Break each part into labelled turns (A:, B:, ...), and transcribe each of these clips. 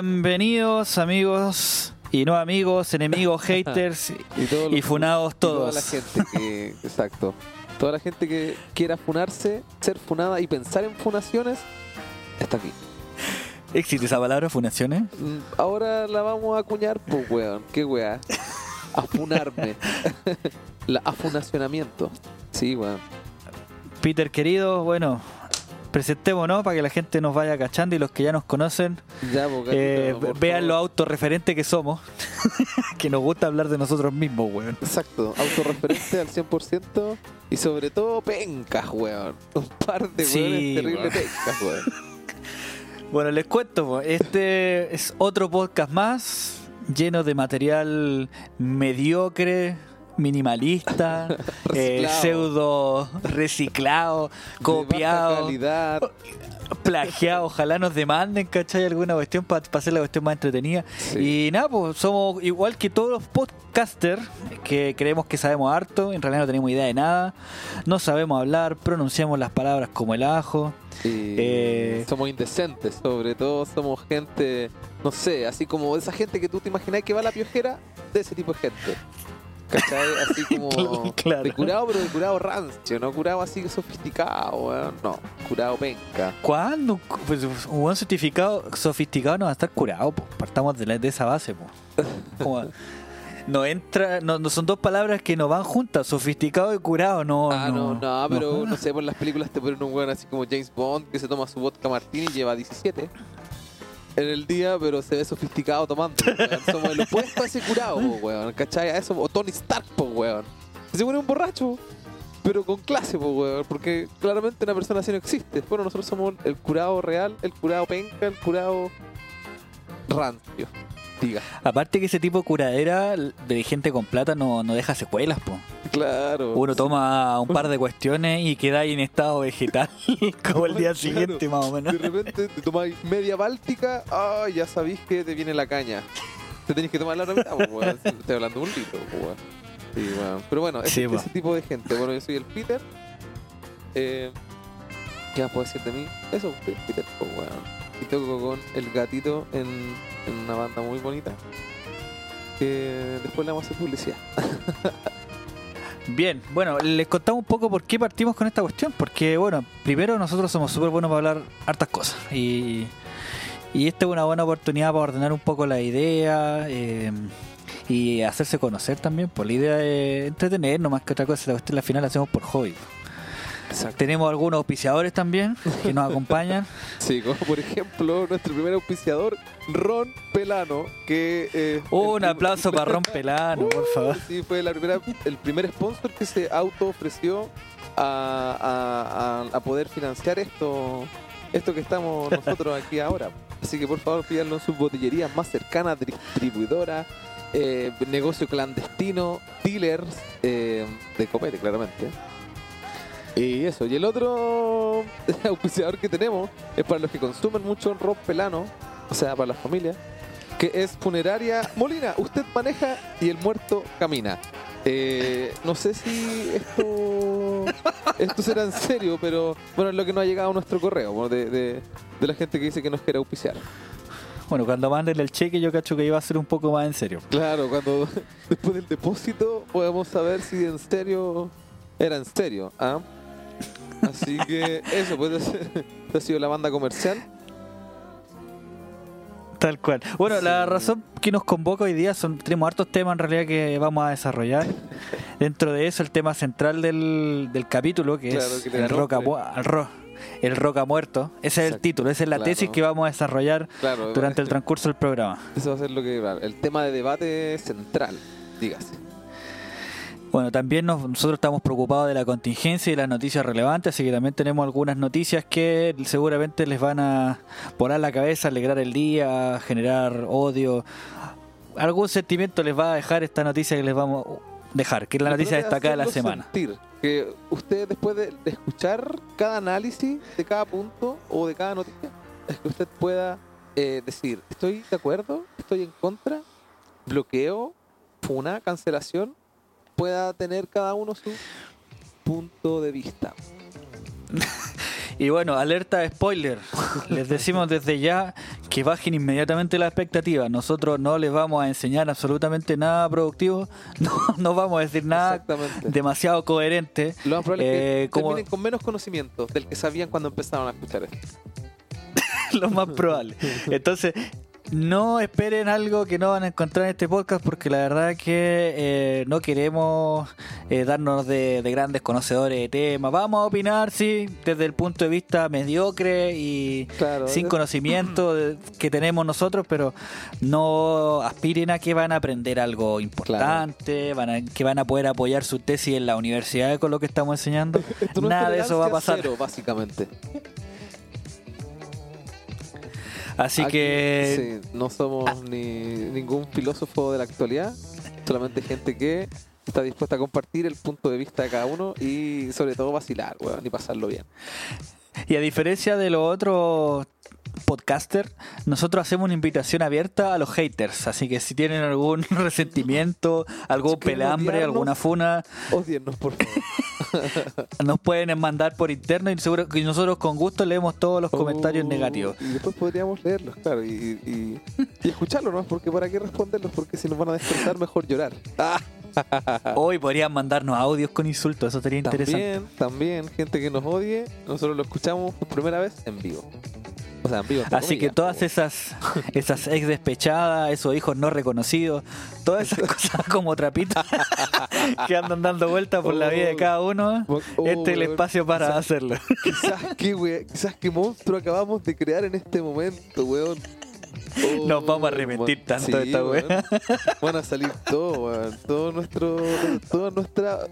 A: Bienvenidos amigos y no amigos, enemigos, haters y,
B: todos
A: funados
B: y toda
A: todos.
B: la gente que, exacto. Toda la gente que quiera funarse, ser funada y pensar en funaciones, está aquí.
A: ¿Existe esa palabra, funaciones?
B: Mm, Ahora la vamos a acuñar, pues weón. ¿Qué weá? Afunarme. la afunacionamiento. Sí, weón.
A: Peter querido, bueno, presentémonos para que la gente nos vaya cachando y los que ya nos conocen
B: Ya, pues,
A: eh, vean lo
B: favor.
A: autorreferentes que somos, que nos gusta hablar de nosotros mismos, weón.
B: Exacto, autorreferente al 100% y sobre todo pencas, weón. Un par de
A: Sí,
B: weones terribles pencas, weón.
A: Bueno, les cuento, este es otro podcast más lleno de material mediocre, minimalista, eh, pseudo reciclado, copiado,
B: calidad.
A: plagiado. Ojalá nos demanden, ¿cachai? Alguna cuestión para hacer la cuestión más entretenida.
B: Sí.
A: Y nada, pues somos igual que todos los podcasters que creemos que sabemos harto, en realidad no tenemos idea de nada, no sabemos hablar, pronunciamos las palabras como el ajo. Eh,
B: somos indecentes, sobre todo somos gente, no sé, así como esa gente que tú te imaginas que va a la piojera, de ese tipo de gente. ¿Cachai? Así como
A: Claro.
B: de curado, pero de curado rancio, no curado así sofisticado, weón. No, curado penca.
A: ¿Cuándo? Pues un buen certificado sofisticado no va a estar curado, po. partamos de, la- de esa base. po. Como, no entra, no, no son dos palabras que no van juntas, sofisticado y curado, no.
B: ah, no, no, pero no,
A: no.
B: sé, por las películas te ponen un weón así como James Bond que se toma su vodka martini y lleva 17 en el día, pero se ve sofisticado tomando. weón. Somos el opuesto a ese curado, weón. ¿Cachai? A eso, o Tony Stark, po, weón. Se pone un borracho, pero con clase, po, weón. Porque claramente una persona así no existe. Bueno, nosotros somos el curado real, el curado penca, el curado rancio. Diga.
A: Aparte que ese tipo de curadera de gente con plata no, no deja secuelas, po.
B: Claro.
A: Uno toma un par de cuestiones y queda ahí en estado vegetal como el día
B: Claro.
A: siguiente más o menos.
B: De repente te tomáis media báltica, ah, ya sabéis que te viene la caña. Te tenéis que tomar la otra mitad, weón. Estoy hablando de un litro. Sí, weón. Pero bueno, ese,
A: Sí, po.
B: ese tipo de gente. Bueno, yo soy el Peter. Eh, ¿Qué más puedo decir de mí? Eso, Peter, pues, weón. Y toco con el gatito en, una banda muy bonita. Que después le vamos a hacer publicidad.
A: Bien, bueno, les contamos un poco por qué partimos con esta cuestión. Porque, bueno, primero nosotros somos súper buenos para hablar hartas cosas. Y, y esta es una buena oportunidad para ordenar un poco la idea eh, y hacerse conocer también. Por la idea es entretener, no más que otra cosa. La cuestión al final la hacemos por hobby.
B: Exacto.
A: Tenemos algunos auspiciadores también que nos acompañan.
B: Sí, como por ejemplo nuestro primer auspiciador, Ron Pelano, que... eh,
A: Un
B: el-
A: aplauso para Ron Pelano, por favor.
B: Sí, fue la primera, el primer sponsor que se auto ofreció a, a- a- a poder financiar esto, esto que estamos nosotros aquí ahora. Así que por favor pídanlo en sus botillerías más cercanas, distribuidora, eh, negocio clandestino, dealers eh, de copete, claramente. Y eso, y el otro auspiciador que tenemos es para los que consumen mucho ron pelano, o sea, para las familias, que es Funeraria Molina. Usted maneja y el muerto camina. Eh, no sé si esto esto será en serio, pero bueno, es lo que nos ha llegado a nuestro correo bueno, de, de- de la gente que dice que nos quiere auspiciar.
A: Bueno, cuando manden el cheque yo cacho que iba a ser un poco más en serio.
B: Claro, cuando después del depósito podemos saber si en serio era en serio. ¿ah? Así que eso, pues esa ha sido la banda comercial.
A: Tal cual. Bueno,
B: Sí.
A: la razón que nos convoca hoy día son tenemos hartos temas en realidad que vamos a desarrollar. Dentro de eso, el tema central del, del capítulo, que
B: Claro,
A: es
B: que
A: el roca,
B: nombre.
A: mu- el el roca muerto. Ese es el título, esa es la
B: claro.
A: tesis que vamos a desarrollar
B: Claro,
A: durante el transcurso del programa.
B: Eso va a ser lo que el tema de debate central, dígase.
A: Bueno, también nos- nosotros estamos preocupados de la contingencia y las noticias relevantes, así que también tenemos algunas noticias que seguramente les van a volar la cabeza, alegrar el día, generar odio. Algún sentimiento les va a dejar esta noticia que les vamos a dejar, que es la noticia destacada de la semana.
B: sentir, que usted después de, de escuchar cada análisis de cada punto o de cada noticia, es que usted pueda eh, decir, estoy de acuerdo, estoy en contra, bloqueo, funa, cancelación, pueda tener cada uno su punto de vista.
A: Y bueno, alerta de spoiler. Les decimos desde ya que bajen inmediatamente las expectativas. Nosotros no les vamos a enseñar absolutamente nada productivo, no, no vamos a decir nada demasiado coherente.
B: Lo más probable es
A: Eh,
B: que
A: como-
B: terminen con menos conocimiento del que sabían cuando empezaron a escuchar esto.
A: lo más probable. Entonces, no esperen algo que no van a encontrar en este podcast porque la verdad es que eh, no queremos eh, darnos de, de grandes conocedores de temas. Vamos a opinar, sí, desde el punto de vista mediocre y
B: Claro,
A: sin
B: es-
A: conocimiento de- que tenemos nosotros, pero no aspiren a que van a aprender algo importante, van a, que van a poder apoyar su tesis en la universidad con lo que estamos enseñando. Nada de eso va a pasar.
B: cero, básicamente.
A: Así
B: Aquí,
A: que
B: sí, no somos ni ningún filósofo de la actualidad, solamente gente que está dispuesta a compartir el punto de vista de cada uno y sobre todo vacilar, weón, y pasarlo bien.
A: Y a diferencia de los otros podcaster, nosotros hacemos una invitación abierta a los haters. Así que si tienen algún resentimiento, algún
B: Si
A: pelambre, alguna funa,
B: Odiennos, por favor.
A: nos pueden mandar por interno y seguro que nosotros con gusto leemos todos los comentarios
B: Oh,
A: negativos.
B: Y después podríamos leerlos, claro, y, y, y escucharlos, ¿no? Porque para qué responderlos, porque si nos van a despertar, mejor llorar. Ah,
A: Hoy podrían mandarnos audios con insultos, eso sería interesante.
B: también, también, gente que nos odie, nosotros lo escuchamos por primera vez en vivo. O sea, en vivo. entre
A: Así que todas esas esas ex despechadas, esos hijos no reconocidos, todas esas cosas como trapitos que andan dando vueltas por la vida de cada uno,
B: Oh,
A: este es el espacio para hacerlo.
B: Quizás qué, we- quizás qué monstruo acabamos de crear en este momento, weón. Oh,
A: Nos vamos a arrepentir
B: man-
A: tanto de esta
B: weón. Van a salir todo, weón. Todo nuestro, todas nuestras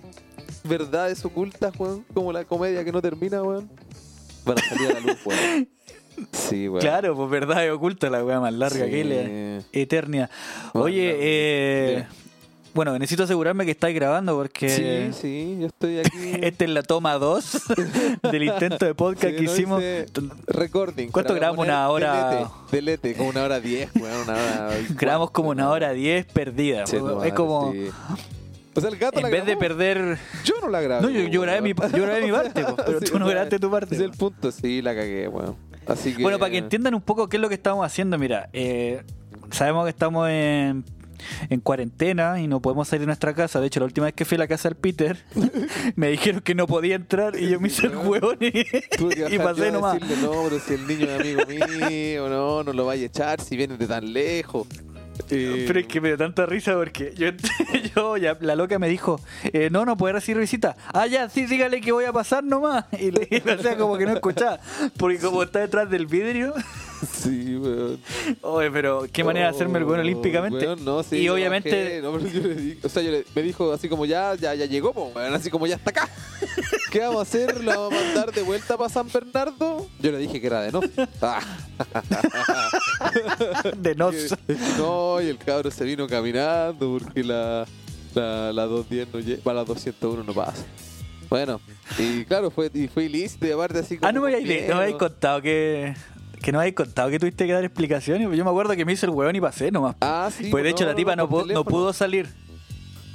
B: verdades ocultas, weón. Como la comedia que no termina, weón. Van a salir a la luz, weón. Sí, weón.
A: Claro, pues verdad es oculta la wea más larga
B: Sí.
A: que la eternia.
B: Bueno,
A: Oye,
B: no,
A: eh, bueno, necesito asegurarme que estáis grabando porque
B: Sí, sí, yo estoy aquí.
A: esta es la toma 2 del intento de podcast
B: Sí,
A: que
B: no
A: hicimos.
B: Recording.
A: ¿Cuánto grabamos? Una hora-
B: Delete, delete, como una hora diez, weón. Una hora.
A: Grabamos como una hora 10 perdida.
B: Che, tu
A: es como,
B: sí. O sea, el gato la
A: en vez de
B: grabó.
A: perder...
B: Yo no la grabé.
A: No, yo, yo grabé mi, yo grabé mi parte, pues, pero
B: Sí,
A: tú no grabaste tu parte.
B: ese Es el punto, sí, la cagué, weón. Así que.
A: Bueno, para que entiendan un poco qué es lo que estamos haciendo, mira, eh, sabemos que estamos en, en cuarentena y no podemos salir de nuestra casa. De hecho, la última vez que fui a la casa del Peter, me dijeron que no podía entrar y yo me hice el huevón y, y pasé nomás.
B: decirle, no, pero si el niño es amigo mío, no, no lo vaya a echar si viene de tan lejos. Eh,
A: Pero es que me dio tanta risa porque yo, yo ya, la loca me dijo, eh, no, no puede recibir visita. Ah, ya, sí, dígale que voy a pasar nomás. Y le me hacía como que no escuchaba. Porque como está detrás del vidrio,
B: Sí, weón.
A: oye, pero qué manera de hacerme el bueno
B: Oh,
A: olímpicamente.
B: weón, no, sí,
A: y obviamente,
B: bajé, no, pero yo le di- o sea, yo le- me dijo así como ya, ya, ya llegó, po, weón, así como ya está acá. ¿Qué vamos a hacer? ¿La vamos a mandar de vuelta para San Bernardo? Yo le dije que era de no. Ah.
A: de nos.
B: Que- no, y el cabro se vino caminando porque la, la, la 210 no llega, para la 201 no pasa. Bueno, y claro, fue, y fue ilícito y aparte así como.
A: Ah, no me habéis,
B: bien,
A: no me habéis contado que. Que no habéis contado que tuviste que dar explicaciones. Yo me acuerdo que me hice el huevón y pasé nomás.
B: Ah, sí.
A: pues de hecho la tipa no, no pudo salir.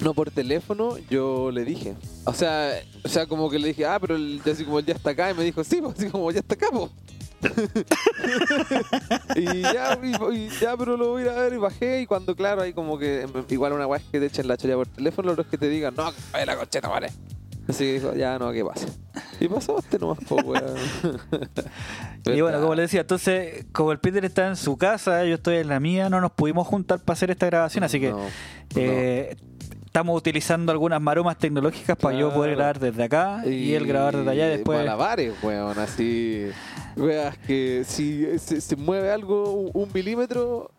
B: No, por teléfono yo le dije. O sea, o sea como que le dije, ah, pero el, así como él ya está acá. Y me dijo, sí, pues, así como ya está acá, po. y ya, y, y ya, pero lo voy a ir a ver y bajé. Y cuando, claro, hay como que em, igual una weá es que te echen la cholla por teléfono, lo otro es que te digan, no, que la concheta, vale. Así que dijo, ya, no, que pase. Y pasó este nomás, po, weón.
A: Y bueno, como le decía, entonces, como el Peter está en su casa, yo estoy en la mía, no nos pudimos juntar para hacer esta grabación, así que
B: No,
A: eh, estamos utilizando algunas maromas tecnológicas para yo poder grabar desde acá y, él grabar desde allá y después.
B: Malabares, weón, así. Weas que si se, se mueve algo un milímetro,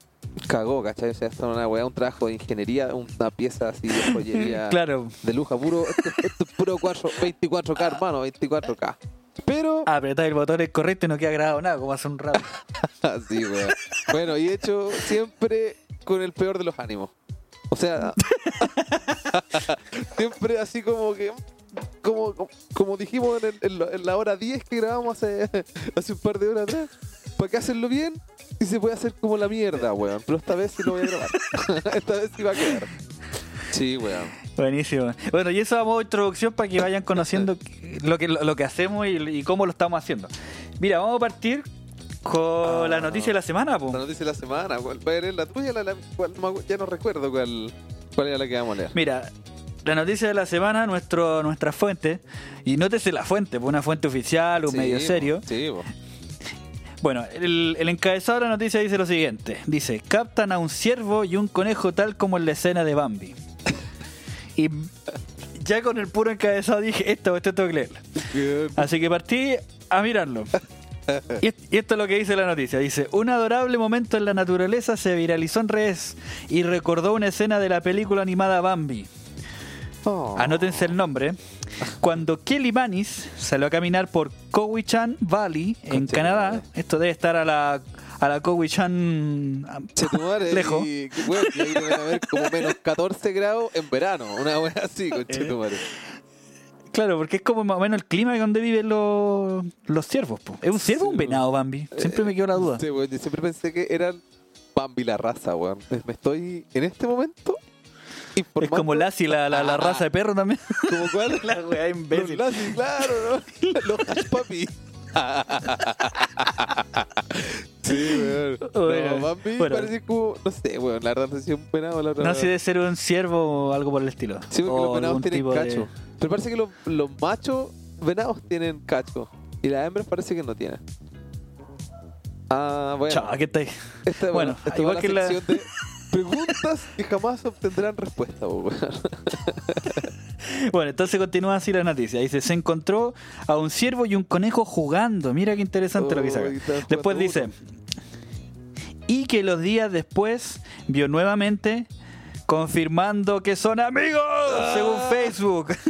B: cagó, ¿cachai? O sea, es una weá, un trabajo de ingeniería, una pieza así de joyería
A: Claro.
B: de lujo puro. Esto, es puro 4, 24K, hermano, 24K. Pero,
A: Apretar el botón es correcto y no queda grabado nada, como hace un rato.
B: así, weón. Bueno, y hecho siempre con el peor de los ánimos. O sea, siempre así como que. Como, como, dijimos en, el- en la hora 10 que grabamos hace, hace un par de horas atrás, ¿para qué hacerlo bien? Y se puede hacer como la mierda, weón. Pero esta vez sí lo voy a grabar. esta vez sí va a quedar. Sí, weón.
A: Buenísimo. Bueno, y eso a modo de introducción para que vayan conociendo lo que, lo que hacemos y, y cómo lo estamos haciendo. Mira, vamos a partir con la noticia de la semana,
B: La
A: po.
B: noticia de la semana. ¿Cuál va a leer la tuya? La, la- cuál- ya no recuerdo cuál, cuál era la que vamos a leer.
A: Mira, la noticia de la semana, nuestro, nuestra fuente, y nótese la fuente, pues una fuente oficial, un
B: Sí,
A: medio serio.
B: Sí, po.
A: Bueno, el, el encabezado de la noticia dice lo siguiente. Dice, captan a un ciervo y un conejo tal como en la escena de Bambi. y ya con el puro encabezado dije, esta cuestión tengo que leerla. Así que partí a mirarlo. Y esto es lo que dice la noticia. Dice, un adorable momento en la naturaleza se viralizó en redes y recordó una escena de la película animada Bambi.
B: Oh.
A: Anótense el nombre. Cuando Kelly Manis salió a caminar por Cowichan Valley en Canadá,
B: madre.
A: esto debe estar a la, a la Cowichan lejos.
B: Y, weón, y ahí deben haber como menos 14 grados en verano. Una wea así, con
A: Eh. Claro, porque es como más o menos el clima donde viven los, los ciervos. po. ¿Es un ciervo o un venado, Bambi? Siempre me quedó la duda.
B: Sí, weón, yo siempre pensé que eran Bambi la raza, weón. Me estoy en este momento
A: Es como Lassie, la, la, la raza de perro también.
B: ¿Como cuál?
A: la weá
B: Los
A: imbécil.
B: Lassie, claro, ¿no? Los hash papi. sí, weón.
A: Oye,
B: No,
A: bueno.
B: parece como, no sé, weón. La verdad no sé si es un venado la otra.
A: No sé si debe ser un ciervo o algo por el estilo.
B: Sí, porque
A: O
B: los venados tienen
A: tipo de-
B: cacho. Pero parece que los, los machos venados tienen cacho. Y las hembras parece que no tienen. Ah, bueno.
A: Chao, ¿qué está ahí?
B: Esta,
A: bueno,
B: esta
A: igual que
B: la de preguntas que jamás obtendrán respuesta.
A: Bueno, entonces continúa así la noticia. Dice, se encontró a un ciervo y un conejo jugando. Mira qué interesante lo que
B: Oh,
A: saca. Después dice, y que los días después vio nuevamente confirmando que son amigos,
B: Ah.
A: según Facebook.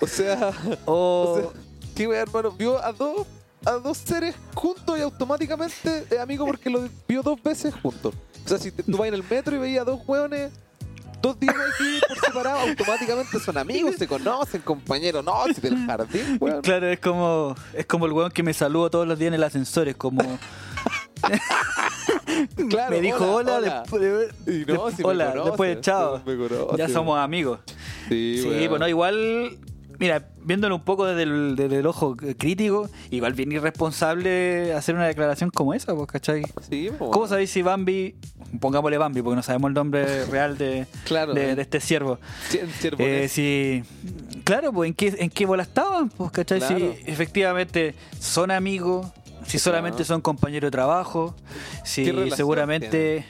B: O sea,
A: O-
B: o sea, qué hermano. Vio a dos, a dos seres juntos y automáticamente es amigo porque los vio dos veces juntos. O sea, si te- tú vas en el metro y veías a dos weones dos días aquí por separado, automáticamente son amigos, se conocen, compañeros. No, si del jardín, weón.
A: claro, es como es como el weón que me saludo todos los días en el ascensor. Es como
B: Claro,
A: me dijo hola, después de-
B: no, si
A: hola, después de chao. Ya somos amigos.
B: Sí,
A: Sí, bueno, igual, mira, viéndolo un poco desde el, desde el ojo crítico, igual bien irresponsable hacer una declaración como esa, pues, ¿cachai?
B: Sí, po,
A: ¿Cómo sabéis si Bambi, pongámosle Bambi, porque no sabemos el nombre real de,
B: Claro,
A: de,
B: eh.
A: de este ciervo? Eh, si, claro, pues, ¿en qué, en qué bola estaban? Pues, ¿cachai?
B: Claro.
A: Si efectivamente son amigos, si solamente son compañeros de trabajo,
B: ¿Qué
A: si seguramente...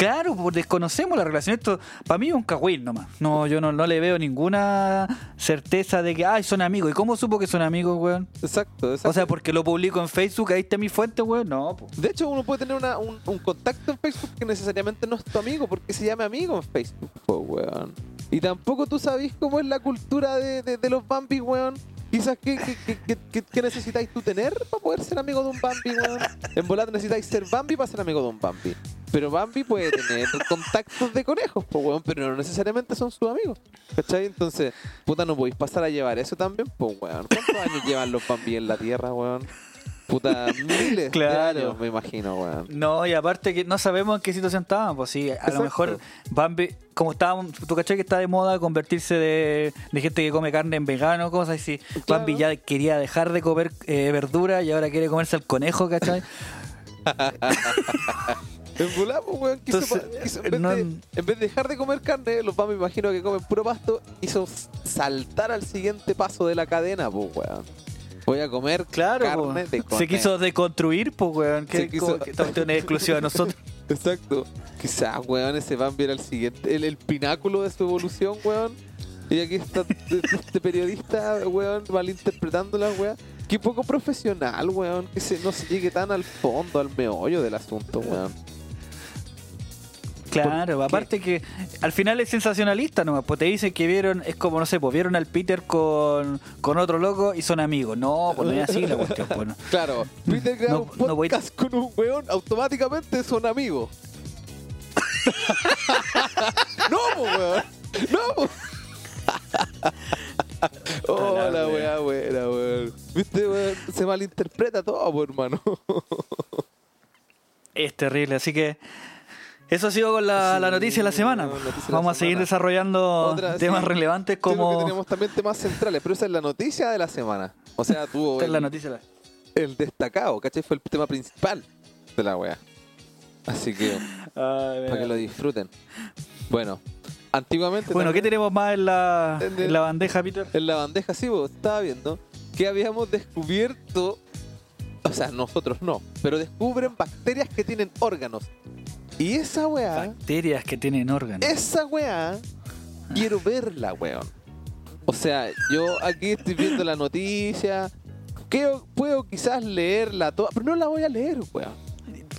A: Claro, pues desconocemos la relación. Esto para mí es un cagüín nomás. No, yo no, no le veo ninguna certeza de que, ay, son amigos. ¿Y cómo supo que son amigos, weón?
B: Exacto, exacto.
A: O sea, porque lo publico en Facebook, ahí está mi fuente, weón. No, pues.
B: De hecho, uno puede tener una- un, un contacto en Facebook que necesariamente no es tu amigo, porque se llama amigo en Facebook, po, weón. Y tampoco tú sabes cómo es la cultura de, de- de los Bambi, weón. Quizás, ¿qué, qué, qué- qué- necesitáis tú tener para poder ser amigo de un Bambi, weón? En volar necesitáis ser Bambi para ser amigo de un Bambi. Pero Bambi puede tener contactos de conejos, po, weón, pero no necesariamente son sus amigos. ¿Cachai? Entonces, puta, no podéis pasar a llevar eso también, pues, weón. ¿Cuántos años llevan los Bambi en la Tierra, weón? Puta, miles
A: Claro.
B: de años, me imagino, weón.
A: No, y aparte que no sabemos en qué situación estaban, pues sí, a
B: Exacto.
A: lo mejor Bambi, como estábamos, tú cachai que está de moda convertirse de, de gente que come carne en vegano, cosas así.
B: Claro.
A: Bambi ya quería dejar de comer eh, verdura y ahora quiere comerse al conejo, ¿cachai?
B: En volar, weón, quiso,
A: Entonces,
B: pa- quiso- en, vez
A: no-
B: de, en vez de dejar de comer carne, los Bambi me imagino que comen puro pasto, hizo saltar al siguiente paso de la cadena, pues, weón. Voy a comer
A: Claro,
B: carne de
A: se quiso deconstruir, pues, weón. Que,
B: Se quiso-
A: es exclusiva de nosotros.
B: Exacto. Quizás, weón, ese Bambi era el siguiente, el, el pináculo de su evolución, weón. Y aquí está este periodista, weón, malinterpretando la weón. Qué poco profesional, weón, que se, no se llegue tan al fondo, al meollo del asunto, weón.
A: Claro, aparte que al final es sensacionalista nomás, pues te dicen que vieron, es como, no sé, pues vieron al Peter con, con otro loco y son amigos. No, pues no es así la cuestión, pues no.
B: Claro, Peter
A: No-
B: un
A: no voy-
B: podcast con un weón, automáticamente son amigos. no, po, weón. No, po. Oh,
A: la
B: la
A: wea.
B: weá buena, weón. Viste, weón, se malinterpreta todo, hermano.
A: Es terrible, así que Eso ha sido con la,
B: Sí,
A: la noticia de la semana.
B: la
A: Vamos a seguir desarrollando
B: Otra,
A: temas
B: sí.
A: relevantes como...
B: tenemos también temas centrales, pero esa es la noticia de la semana. O sea, tuvo
A: Esta es la noticia. de la-
B: el destacado, ¿cachai? Fue el tema principal de la wea. Así que, para que lo disfruten. Bueno, antiguamente.
A: Bueno, ¿qué tenemos más en la,
B: En el-
A: en la bandeja, Peter?
B: En la bandeja, sí, vos estaba viendo que habíamos descubierto, o sea, nosotros no, pero descubren bacterias que tienen órganos. Y esa weá,
A: Bacterias que tienen órganos.
B: esa weá, quiero verla, weón. O sea, yo aquí estoy viendo la noticia, que puedo quizás leerla toda, pero no la voy a leer, weón.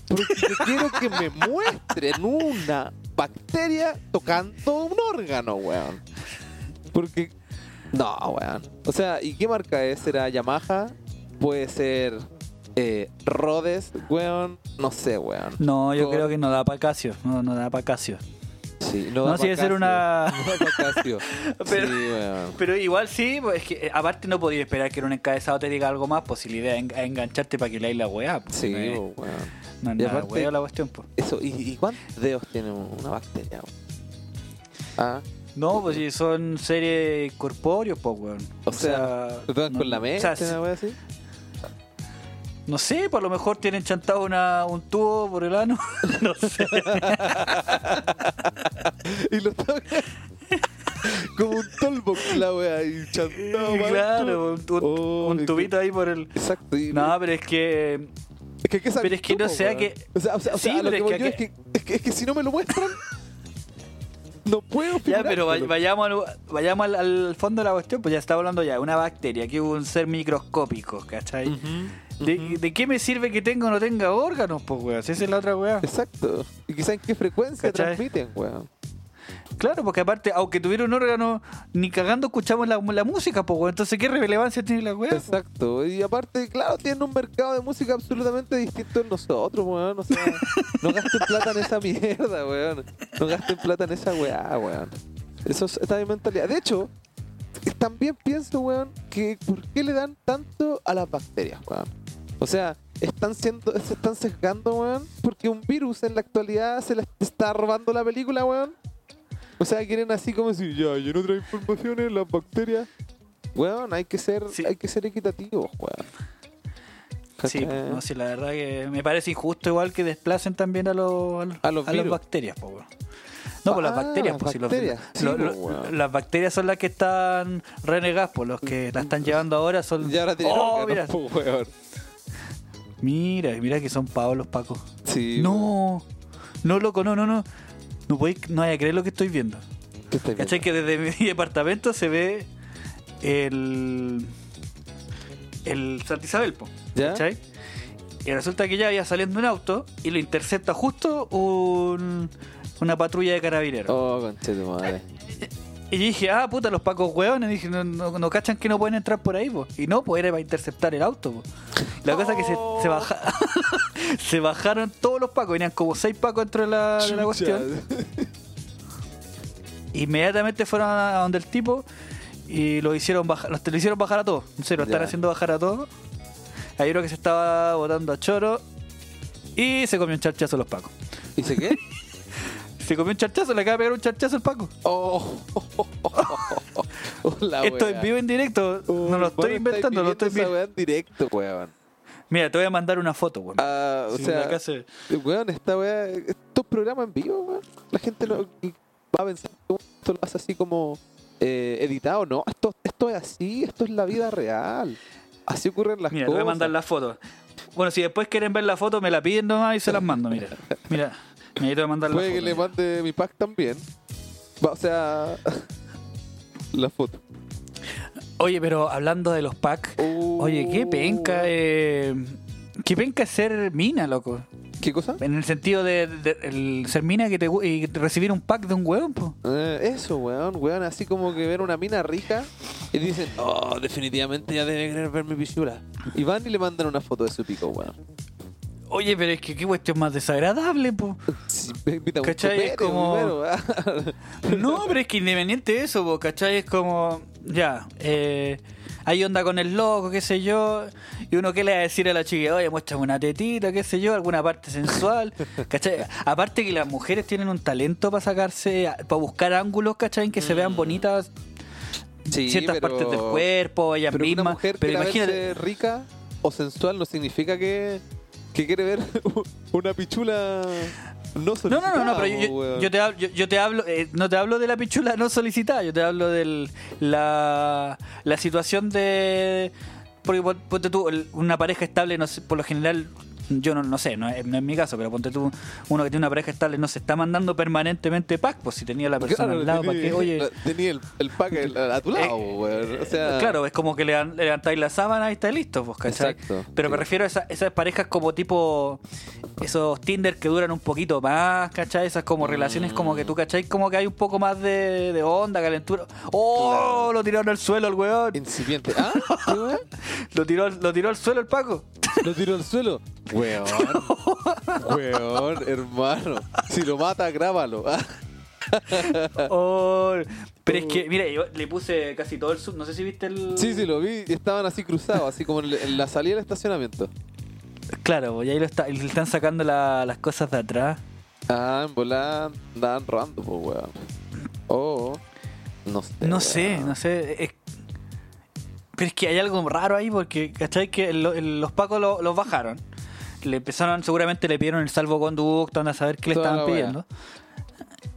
B: Porque quiero que me muestren una bacteria tocando un órgano, weón. Porque. No, weón. O sea, ¿y qué marca es? ¿Será Yamaha? Puede ser. Eh, Rhodes, weón. No sé, weón.
A: No, yo creo que no da para Casio. No, no da para Casio.
B: Sí,
A: No,
B: da
A: sí debe ser una-.
B: No.
A: Pero-
B: Sí, weón.
A: Pero igual sí, pues es que eh, aparte no podía esperar que en un encabezado te diga algo más, pues si la idea es engancharte para que leáis la weá. Pues,
B: Sí,
A: no es,
B: weón.
A: no es
B: Y
A: nada
B: aparte-
A: weá la cuestión, pues.
B: Eso, ¿y, y cuántos dedos tiene una bacteria? Ah,
A: No, pues si son seres corpóreos, pues weón.
B: O sea, ¿lo tocan
A: no-
B: con la
A: o
B: mente?
A: sea, sí-
B: una así?
A: No sé, por lo mejor tienen chantado una, un tubo por el ano. no sé.
B: y lo toca como un tollbox la wea y chantado
A: claro, un, un-
B: Oh,
A: un tubito
B: que-
A: ahí por el.
B: Exacto. y-
A: No, pero es que.
B: es que, que
A: pero es que no sea que-
B: O sea, o sea, o
A: Sí,
B: sea, a lo
A: es que,
B: es que es que si no me lo muestran, no puedo
A: Ya, pero vayamos, al, vayamos al, al fondo de la cuestión, pues ya estaba hablando ya de una bacteria, que hubo un ser microscópico, ¿cachai?
B: Ujú,
A: ¿De, qué me sirve que tenga o no tenga órganos, pues, weón? Si esa es la otra weá.
B: Exacto. Y quizás en qué frecuencia
A: ¿Cachai?
B: transmiten, weón.
A: Claro, porque aparte, aunque tuviera un órgano, ni cagando escuchamos la, la música, pues. Entonces, ¿qué relevancia tiene la weá?
B: Exacto. Y aparte, claro, tienen un mercado de música absolutamente distinto en nosotros, weón. O sea, no gasten plata en esa mierda, weón. No gasten plata en esa weá, weón. Eso es esta es mi mentalidad. De hecho, también pienso, weón, que ¿por qué le dan tanto a las bacterias, weón? O sea, están siendo, se están sesgando, weón, porque un virus en la actualidad se les está robando la película, weón. O sea, quieren así como si ya, y en otras informaciones, las bacterias. Weón, hay que ser,
A: Sí.
B: hay que ser equitativos, weón.
A: Sí,
B: ¿Cachai?
A: no, sí, la verdad que me parece injusto igual que desplacen también a, los, a, los-
B: A los
A: a las bacterias, pues, weón. No, pues las
B: Ah,
A: bacterias,
B: las
A: pues si los-
B: bacterias. Sí,
A: lo- las bacterias son las que están renegadas, pues los que la están llevando ahora son.
B: Y ahora tienen
A: oh, mira,
B: po, weón.
A: mira, mira que son pavos los pacos.
B: Sí.
A: No, no, loco, no, no, no. No podéis, no vaya a creer lo que estoy viendo.
B: ¿Qué estáis
A: ¿Cachai? Que desde mi departamento se ve el. el Santa Isabel, po,
B: ¿Ya?
A: ¿cachai? Y resulta que ya había saliendo un auto y lo intercepta justo un, una patrulla de carabineros.
B: Oh, conche tu madre.
A: Y dije, ah, puta, los pacos hueones. Dije, no, no, no cachan que no pueden entrar por ahí, po. Y no, pues era para interceptar el auto, po. La cosa es que se, se, baja- se bajaron todos los pacos. Venían como seis pacos dentro de la, de la cuestión. Inmediatamente fueron a donde el tipo y lo hicieron bajar, los, lo hicieron bajar a todos. En serio, lo están haciendo bajar a todos. Hay uno que se estaba botando a choro y se comió un charchazo a los pacos.
B: ¿Dice qué?
A: Se comió un charchazo, le acaba de pegar un charchazo al paco.
B: Oh, Hola,
A: Esto es vivo en directo, no lo estoy inventando, lo estoy
B: viendo. en directo, weón.
A: Mira, te voy a mandar una foto, weón.
B: Ah, o
A: Sí,
B: sea,
A: se-
B: weón, esta weá, estos programas en vivo, weón. La gente lo, va a pensar que esto lo hace así como eh, editado. No, esto, esto es así, esto es la vida real. Así ocurren las
A: Mira, te
B: cosas.
A: voy a mandar la foto. Bueno, si después quieren ver la foto, me la piden nomás y se las mando, mira. Mira, mandar la
B: Puede
A: foto.
B: que le mande mi pack también. Va, o sea, la foto.
A: Oye, pero hablando de los packs, oye, qué penca, eh, qué penca es ser mina, loco.
B: ¿Qué cosa?
A: En el sentido de, de- el ser mina que te, gu- y recibir un pack de un hueón, po.
B: Eh, eso, weón, weón, así como que ver una mina rica y dicen, oh, definitivamente ya debe querer ver mi pichula. Y van y le mandan una foto de su pico, weón.
A: Oye, pero es que qué cuestión más desagradable, po.
B: Sí, me invita a un
A: ¿Cachai? Es como-
B: primero, ah.
A: No, pero es que independiente de eso, po, ¿cachai? Es como, ya, eh, hay onda con el loco, qué sé yo, y uno qué le va a decir a la chica, oye, muéstrame una tetita, qué sé yo, alguna parte sensual, ¿cachai? Aparte que las mujeres tienen un talento para sacarse, para buscar ángulos, ¿cachai? En que se vean bonitas
B: Sí,
A: ciertas
B: pero-
A: partes del cuerpo, ellas
B: Pero una
A: mismas,
B: mujer
A: pero imagínate...
B: rica o sensual no significa que, que quiere ver una pichula no solicitada.
A: no, no, no, pero yo, te hablo, yo, yo te hablo eh, no te hablo de la pichula no solicitada, yo te hablo de la, la situación de... Porque pon- ponte tú, una pareja estable, no sé, por lo general, yo no, no sé, no es, no es mi caso, pero ponte tú, uno que tiene una pareja estable no se está mandando permanentemente pack, pues si tenía la persona
B: Claro,
A: al lado, ¿para qué? Oye,
B: Tenía el, el pack el- a tu lado, weón. O sea,
A: claro, es como que le, le levantáis la sábana y está listo, pues, ¿cachai?
B: Exacto,
A: Pero me refiero a esa- esas parejas como tipo esos Tinder que duran un poquito más, ¿cachai? Esas como relaciones como que tú, ¿cachai? Como que hay un poco más de, de onda, calentura. ¡Oh!
B: Claro.
A: Lo tiraron al suelo el weón.
B: incipiente. ¿Ah? ¿Qué, weón?
A: Lo tiró, lo tiró al suelo el Paco.
B: Lo tiró al suelo. Weón. Weón, hermano. Si lo mata, grábalo.
A: Oh, pero es que, mira, yo le puse casi todo el sub. No sé si viste el.
B: Sí, sí, lo vi estaban así cruzados, así como en, la salida del estacionamiento.
A: Claro, pues, y ahí lo está, le están sacando la- las cosas de atrás.
B: Ah, en volada andaban robando, pues, weón. Oh, no sé.
A: No sé, no sé. es- pero es que hay algo raro ahí porque, ¿cachai? Que los pacos lo- los bajaron. Le empezaron, seguramente le pidieron el salvoconducto, anda a saber qué le
B: Toda
A: estaban pidiendo.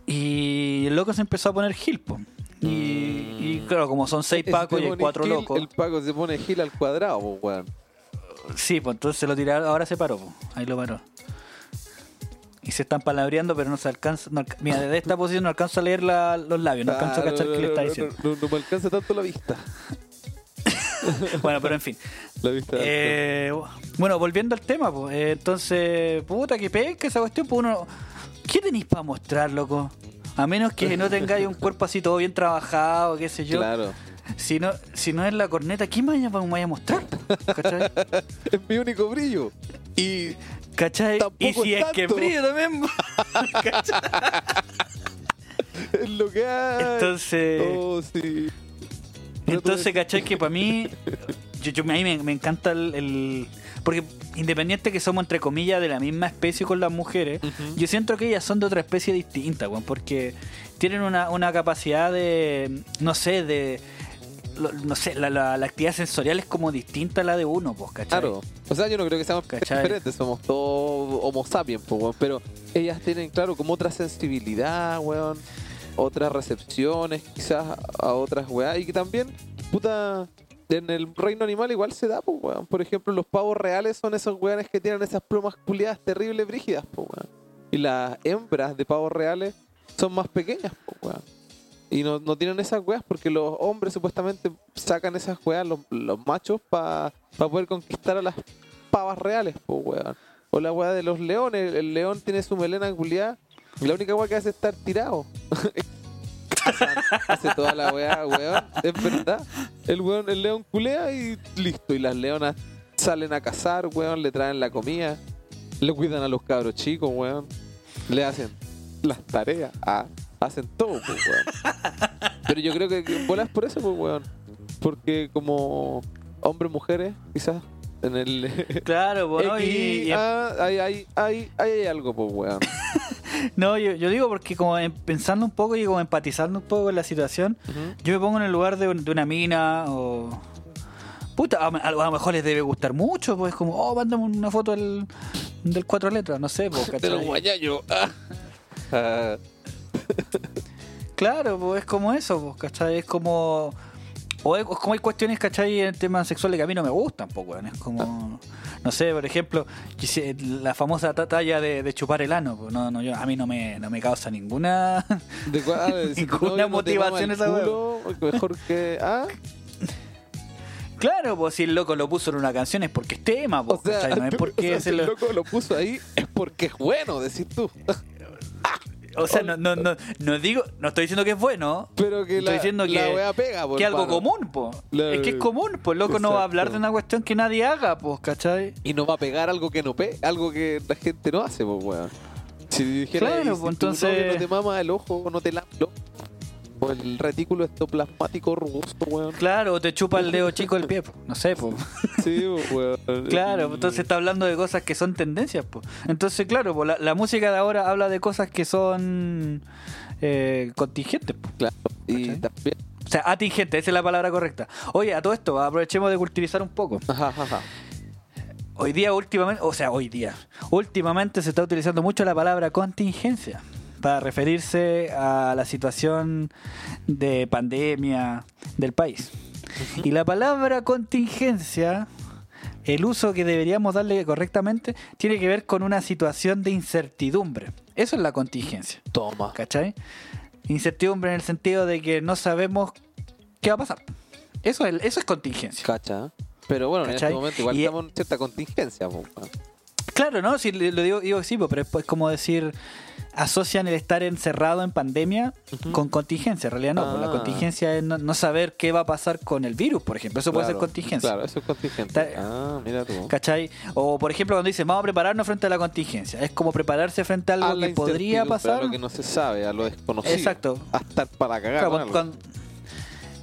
A: Y el loco se empezó a poner gil, po. Y, y claro, como son seis pacos y hay cuatro
B: gil,
A: locos.
B: El paco se pone gil al cuadrado, pues, weón.
A: Sí, pues entonces se lo tiraron, ahora se paró, po. ahí lo paró. Y se están palabreando, pero no se alcanza. no mira, desde esta posición no alcanzo a leer la- los labios, no alcanzo a cachar qué le está diciendo.
B: No, no- no me alcanza tanto la vista.
A: Bueno, pero en fin. Eh, bueno, volviendo al tema, pues, eh, entonces, puta, que penca esa cuestión, pues uno. ¿Qué tenéis para mostrar, loco? A menos que no tengáis un cuerpo así todo bien trabajado, qué sé yo.
B: Claro.
A: Si no, si no es la corneta, ¿qué más vaya a mostrar? ¿Cachai?
B: Es mi único brillo. Y
A: ¿Cachai? Y si es que brillo también. ¿cachai?
B: es lo que hay.
A: Entonces,
B: Oh, sí.
A: Entonces, ¿cachai? Que para mí, yo, yo- a mí me, me encanta el, el- Porque independiente que somos, entre comillas, de la misma especie con las mujeres, yo siento que ellas son de otra especie distinta, weón, porque tienen una, una capacidad de, no sé, de... lo- No sé, la, la- la actividad sensorial es como distinta a la de uno, pues, ¿cachai?
B: Claro. O sea, yo no creo que seamos
A: ¿Cachai?
B: diferentes, somos todos homo sapiens, pues, weón. Pero ellas tienen, claro, como otra sensibilidad, weón. Otras recepciones, quizás a otras weas. Y que también, puta, en el reino animal igual se da, pues, weón. Por ejemplo, los pavos reales son esos weones que tienen esas plumas culiadas terribles, brígidas, pues, weón. Y las hembras de pavos reales son más pequeñas, pues, weón. Y no, no tienen esas weas porque los hombres supuestamente sacan esas weas, los, machos, para poder conquistar a las pavas reales, weón. O la wea de los leones, el león tiene su melena culiada la única wea que hace es estar tirado. hace, toda la wea, weón. Es verdad. El weón, el león culea y listo. Y las leonas salen a cazar, weón, le traen la comida, le cuidan a los cabros chicos, weón. Le hacen las tareas, ah, hacen todo, pues, weón. Pero yo creo que, bolas por eso, pues, weón. Porque como hombres, mujeres, quizás en el
A: Claro, pues, ¿no? Y-
B: X,
A: y-
B: ah, hay, hay, hay, hay algo, pues, weón.
A: no, yo, yo digo porque como en- pensando un poco y como empatizando un poco con la situación, yo me pongo en el lugar de, un- de una mina o... Puta, a, lo mejor les debe gustar mucho, pues como, oh, mándame una foto del, del cuatro letras, no sé, pues,
B: De los guayayos. ah. Ah,
A: Claro, pues es como eso, pues, ¿cachai? Es como... O es, como hay cuestiones, ¿cachai? En temas sexuales que a mí no me gustan, pues, weón. Es como... No sé, por ejemplo, la famosa ta- talla de, de chupar el ano, pues no, no, yo, a mí no me, no me causa ninguna...
B: de cuál-
A: Ninguna
B: no
A: motivación esa
B: culo, Mejor que. Ah,
A: claro, pues si el loco lo puso en una canción es porque es tema,
B: o
A: pues,
B: sea,
A: ¿cachai? No es
B: o
A: porque
B: sea,
A: se
B: si el
A: lo...
B: loco lo puso ahí es porque es bueno, decir tú.
A: O sea, no, no, no, no digo, no estoy diciendo que es bueno,
B: Pero que
A: Estoy
B: la,
A: diciendo
B: la
A: que-
B: wea pega, por
A: que es algo común, po.
B: La-
A: Es que es común, pues loco no va a hablar de una cuestión que nadie haga, pues, ¿cachai?
B: Y no va a pegar algo que no pe algo que la gente no hace, pues, weón. Si dijera,
A: Claro,
B: si
A: pues, entonces-
B: no te mama el ojo no te lame el ojo, el retículo ectoplasmático robusto, weón.
A: Claro, o te chupa el dedo chico del pie, po. no sé, pues.
B: Sí, weón.
A: Claro, entonces está hablando de cosas que son tendencias, pues. Entonces, claro, la, la música de ahora habla de cosas que son eh, contingentes, po.
B: Claro. Y
A: ¿Cachai?
B: también.
A: o sea, atingentes, esa es la palabra correcta. Oye, a todo esto, aprovechemos de cultivizar un poco.
B: Ajá, ajá, ajá.
A: Hoy día, últimamente, o sea, hoy día, últimamente se está utilizando mucho la palabra contingencia para referirse a la situación de pandemia del país. Y la palabra contingencia, el uso que deberíamos darle correctamente, tiene que ver con una situación de incertidumbre. Eso es la contingencia,
B: Toma.
A: ¿cachai? Incertidumbre en el sentido de que no sabemos qué va a pasar. Eso es, eso es contingencia.
B: Cacha. Pero bueno, en este momento igual
A: Y-
B: estamos en cierta contingencia, weón.
A: Claro, ¿no? Si lo digo, digo sí, po, pero es pues como decir, asocian el estar encerrado en pandemia con contingencia. En realidad no, pues la
B: Ah.
A: contingencia es no, no saber qué va a pasar con el virus, por ejemplo. Eso puede ser contingencia.
B: Claro, eso es contingente.
A: Ta-
B: Ah, mira tú.
A: ¿Cachai? O por ejemplo cuando dicen, vamos a prepararnos frente a la contingencia. Es como prepararse frente a algo
B: A la
A: que podría pasar.
B: A lo que no se sabe, a lo desconocido.
A: Exacto.
B: A estar para cagar.
A: Claro,
B: con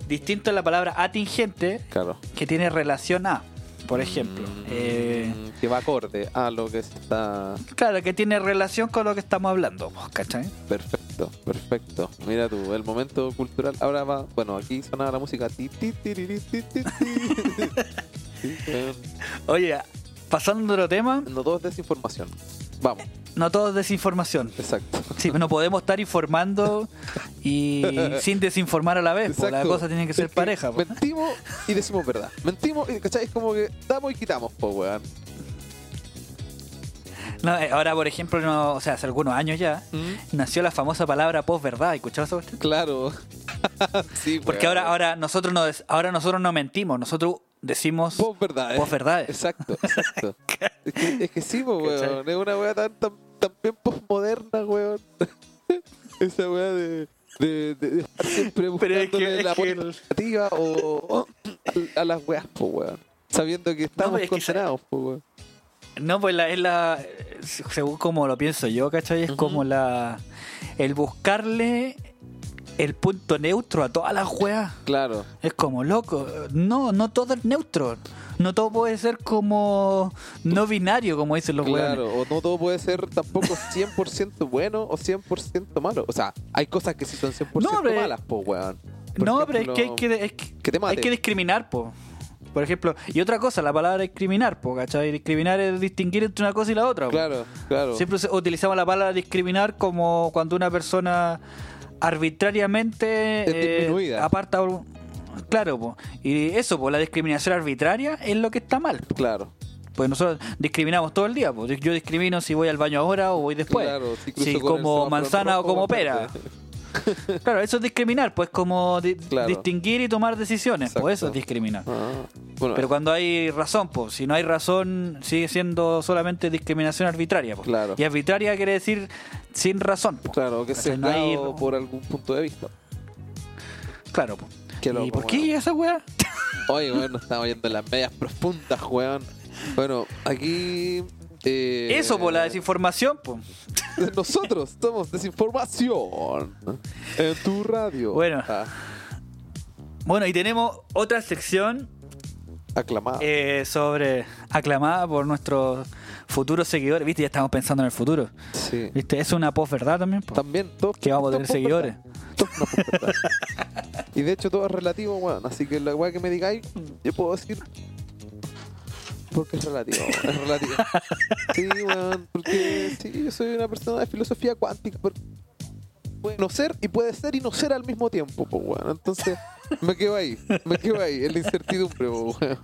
A: distinto a la palabra atingente,
B: Claro.
A: que tiene relación a, por ejemplo.
B: Mm,
A: Eh,
B: que va acorde a lo que está.
A: claro, que tiene relación con lo que estamos hablando, pues, ¿cachai?
B: Perfecto, perfecto. Mira tú, el momento cultural. Ahora va. Bueno, aquí sonaba la música.
A: Oye, pasando a otro tema,
B: No todo es desinformación. Vamos,
A: no todo es desinformación.
B: exacto.
A: Sí, no podemos estar informando y sin desinformar a la vez. po. La cosa tiene que ser
B: Es
A: pareja. po.
B: Mentimos y decimos verdad. Mentimos y, ¿cachai? Es como que damos y quitamos, po, weón.
A: No, eh, ahora, por ejemplo, no, o sea, hace algunos años ya,
B: ¿Mm?
A: nació la famosa palabra posverdad. ¿Escuchabas esa?
B: Claro. sí,
A: Porque ahora, ahora nosotros no ahora nosotros no mentimos, nosotros decimos
B: Vos verdad.
A: posverdades.
B: Exacto, exacto. es, que, es que sí, po, weón. Es una weá tan, tan, tan bien postmoderna, weón. Esa weá de, de, de, de estar siempre
A: es que-
B: buscándole
A: es
B: la buena
A: el-
B: alternativa o, o a, a las weas, po, weón. Sabiendo que estamos
A: pero es que esa-
B: condenados, po, weón.
A: No, pues la, es la. Según como lo pienso yo, ¿cachai? Es como la. El buscarle el punto neutro a todas las weas.
B: Claro.
A: Es como loco. No, no todo es neutro. No todo puede ser como no binario, como dicen los
B: Claro,
A: weones.
B: o no todo puede ser tampoco 100% bueno o 100% malo. O sea, hay cosas que sí son 100%
A: No, pero-
B: malas, po, weón. Por
A: No, pero es que hay que, es que, hay que discriminar, po. Por ejemplo, y otra cosa, la palabra discriminar, po, ¿cachai? Discriminar es distinguir entre una cosa y la otra. po.
B: Claro, claro.
A: Siempre utilizamos la palabra discriminar como cuando una persona arbitrariamente
B: disminuida.
A: aparta claro po. y eso pues la discriminación arbitraria es lo que está mal po.
B: Claro.
A: pues nosotros discriminamos todo el día pues. yo discrimino si voy al baño ahora o voy después
B: Claro, si
A: como manzana o como pera claro eso es discriminar pues como di-
B: Claro.
A: distinguir y tomar decisiones pues eso
B: Exacto.
A: es discriminar
B: Ah, bueno,
A: pero cuando hay razón, pues si no hay razón, sigue siendo solamente discriminación arbitraria. po.
B: Claro.
A: Y arbitraria quiere decir sin razón. po.
B: claro, que se
A: No hay-
B: por algún punto de vista.
A: Claro.
B: Qué
A: ¿Y
B: loco,
A: por qué
B: weón.
A: llega esa weá?
B: Oye, bueno, estamos yendo en las medias profundas, weón. Bueno, aquí. Eh,
A: Eso, por la desinformación, pues.
B: Nosotros somos desinformación en tu radio.
A: Bueno.
B: Ah,
A: Bueno, y tenemos otra sección
B: aclamado.
A: eh, sobre aclamada por nuestros futuros seguidores. ¿Viste? Ya estamos pensando en el futuro.
B: sí.
A: ¿Viste? Es una posverdad también. po.
B: También, todos.
A: Que vamos a tener seguidores.
B: y de hecho, todo es relativo, weón. Así que la weá que me digáis, yo puedo decir. Porque es relativo, es relativo. Sí, weón, porque sí, yo soy una persona de filosofía cuántica. pero Puede no ser y puede ser y no ser al mismo tiempo, pues, weón. Entonces, me quedo ahí, me quedo ahí, en la incertidumbre, po, weón.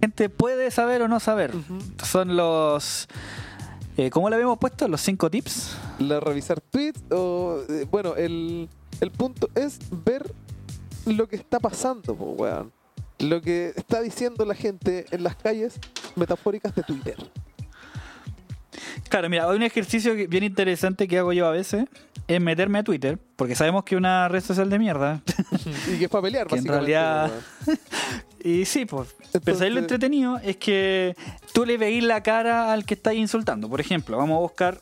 A: gente puede saber o no saber. Son los. Eh, ¿Cómo le habíamos puesto? Los cinco tips.
B: La revisar tweets o. eh, bueno, el, el punto es ver lo que está pasando, po, weón. Lo que está diciendo la gente en las calles metafóricas de Twitter.
A: Claro, mira, hay un ejercicio bien interesante que hago yo a veces es meterme a Twitter, porque sabemos que es una red social de mierda.
B: Y que es para pelear,
A: Que en
B: básicamente.
A: realidad- y sí, pues. Pero ¿sabes lo
B: Entonces-
A: entretenido? Es que tú le veís la cara al que estáis insultando. Por ejemplo, vamos a buscar.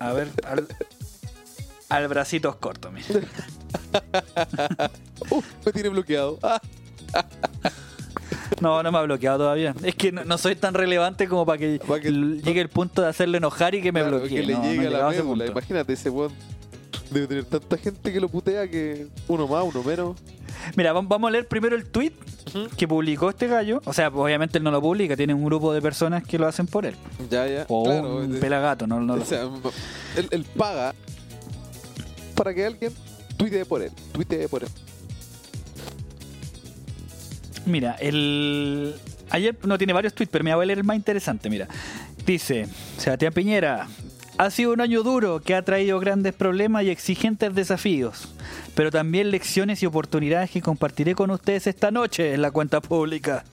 A: A ver, al, al bracitos cortos, mira.
B: Uh, me tiene bloqueado.
A: No, no me ha bloqueado todavía. Es que no, no soy tan relevante como para que,
B: Para que-
A: l- llegue el punto de hacerle enojar y que me
B: claro,
A: bloquee.
B: Que le
A: No, no
B: la
A: ese.
B: Imagínate, ese weón debe tener tanta gente que lo putea que uno más, uno menos.
A: Mira, vam- vamos a leer primero el tweet que publicó este gallo. O sea, obviamente él no lo publica, tiene un grupo de personas que lo hacen por él.
B: Ya, ya.
A: O
B: claro,
A: un pelagato, no, no
B: o
A: lo
B: sea, él, él paga para que alguien tuitee por él. Tuitee por él.
A: Mira, el. Ayer no tiene varios tweets, pero me voy a leer el más interesante. Mira, dice: Sebastián Piñera. Ha sido un año duro que ha traído grandes problemas y exigentes desafíos, pero también lecciones y oportunidades que compartiré con ustedes esta noche en la cuenta pública.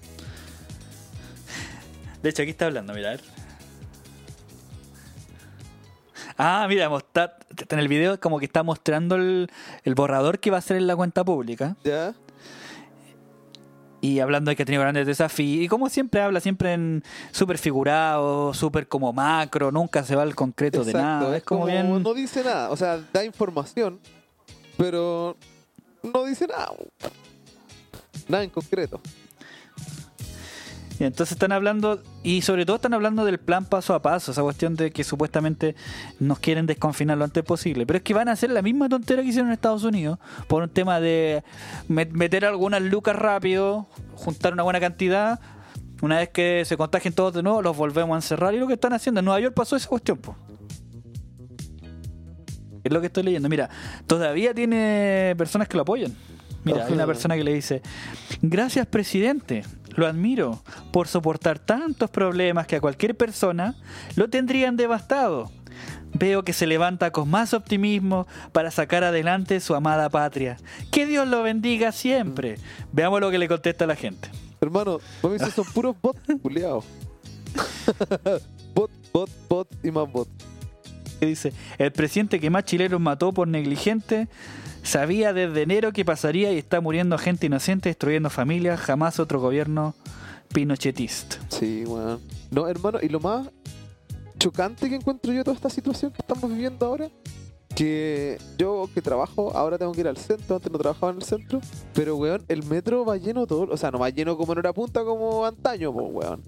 A: De hecho, aquí está hablando, mira. a ver. Ah, mira, está, en el video como que está mostrando el, el borrador que va a ser en la cuenta pública.
B: Ya.
A: Y hablando de que ha tenido grandes desafíos. Y como siempre habla, siempre en súper figurado, súper como macro, nunca se va al concreto de nada. Es como, bien.
B: No dice nada. O sea, da información, pero no dice nada. Nada en concreto.
A: Y entonces están hablando, y sobre todo están hablando del plan paso a paso, esa cuestión de que supuestamente nos quieren desconfinar lo antes posible. Pero es que van a hacer la misma tontera que hicieron en Estados Unidos, por un tema de met- meter algunas lucas rápido, juntar una buena cantidad. Una vez que se contagien todos de nuevo, los volvemos a encerrar. Y lo que están haciendo en Nueva York pasó esa cuestión, po. Es lo que estoy leyendo. Mira, todavía tiene personas que lo apoyan. Mira, hay una persona que le dice, gracias presidente, lo admiro por soportar tantos problemas que a cualquier persona lo tendrían devastado. Veo que se levanta con más optimismo para sacar adelante su amada patria. Que Dios lo bendiga siempre. Veamos lo que le contesta la gente.
B: Hermano, mami, esos son puros bots, culiados. bot, bot, bot y más bot.
A: dice, el presidente que más chilenos mató por negligente sabía desde enero que pasaría y está muriendo gente inocente, destruyendo familias, jamás otro gobierno pinochetista.
B: Sí, weón. No, hermano, y lo más chocante que encuentro yo toda esta situación que estamos viviendo ahora, que yo que trabajo, ahora tengo que ir al centro, antes no trabajaba en el centro, pero weón, el metro va lleno todo, o sea, no va lleno como en hora punta como antaño, pues weón.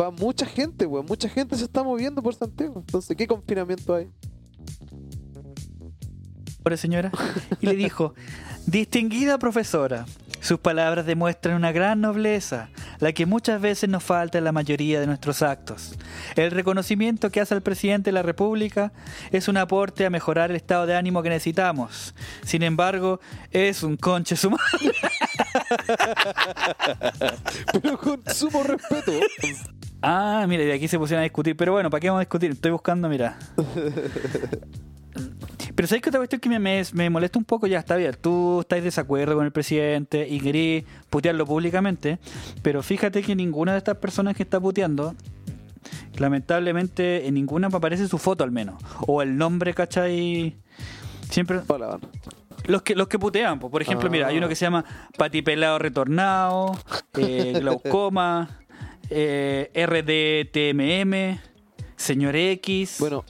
B: Va mucha gente, weón, mucha gente se está moviendo por Santiago. Entonces, ¿qué confinamiento hay?
A: Pobre señora. Y le dijo, distinguida profesora, sus palabras demuestran una gran nobleza, la que muchas veces nos falta en la mayoría de nuestros actos. El reconocimiento que hace el presidente de la República es un aporte a mejorar el estado de ánimo que necesitamos. Sin embargo, es un conche su madre.
B: Pero con sumo respeto.
A: Ah, mira, y aquí se pusieron a discutir. Pero bueno, ¿para qué vamos a discutir? Estoy buscando, mira. Pero ¿sabes qué otra cuestión que me, me, me molesta un poco? Ya está bien, tú estás de desacuerdo con el presidente y querés putearlo públicamente, pero fíjate que ninguna de estas personas que está puteando, lamentablemente en ninguna aparece su foto al menos, o el nombre, ¿cachai? Siempre
B: Pa' la mano.
A: los que los que putean, po. por ejemplo,
B: Ah.
A: mira, hay uno que se llama Patipelado Retornado, eh, Glaucoma, eh, RDTMM, Señor X.
B: Bueno,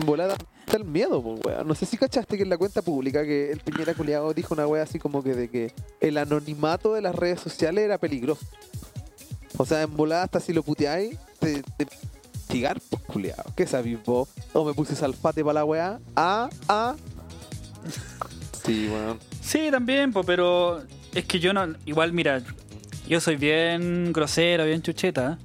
B: en volada está el miedo, pues, weón. No sé si cachaste que en la cuenta pública que el Piñera Culeado dijo una wea así como que de que el anonimato de las redes sociales era peligroso. O sea, en volada hasta si lo puteáis, te, te tigar, pues, culiado. ¿Qué sabís vos? O me puse salfate para la weá. Ah, ah. Sí, weón.
A: Sí, también, po, pero es que yo no. Igual, mira, yo soy bien grosero, bien chucheta,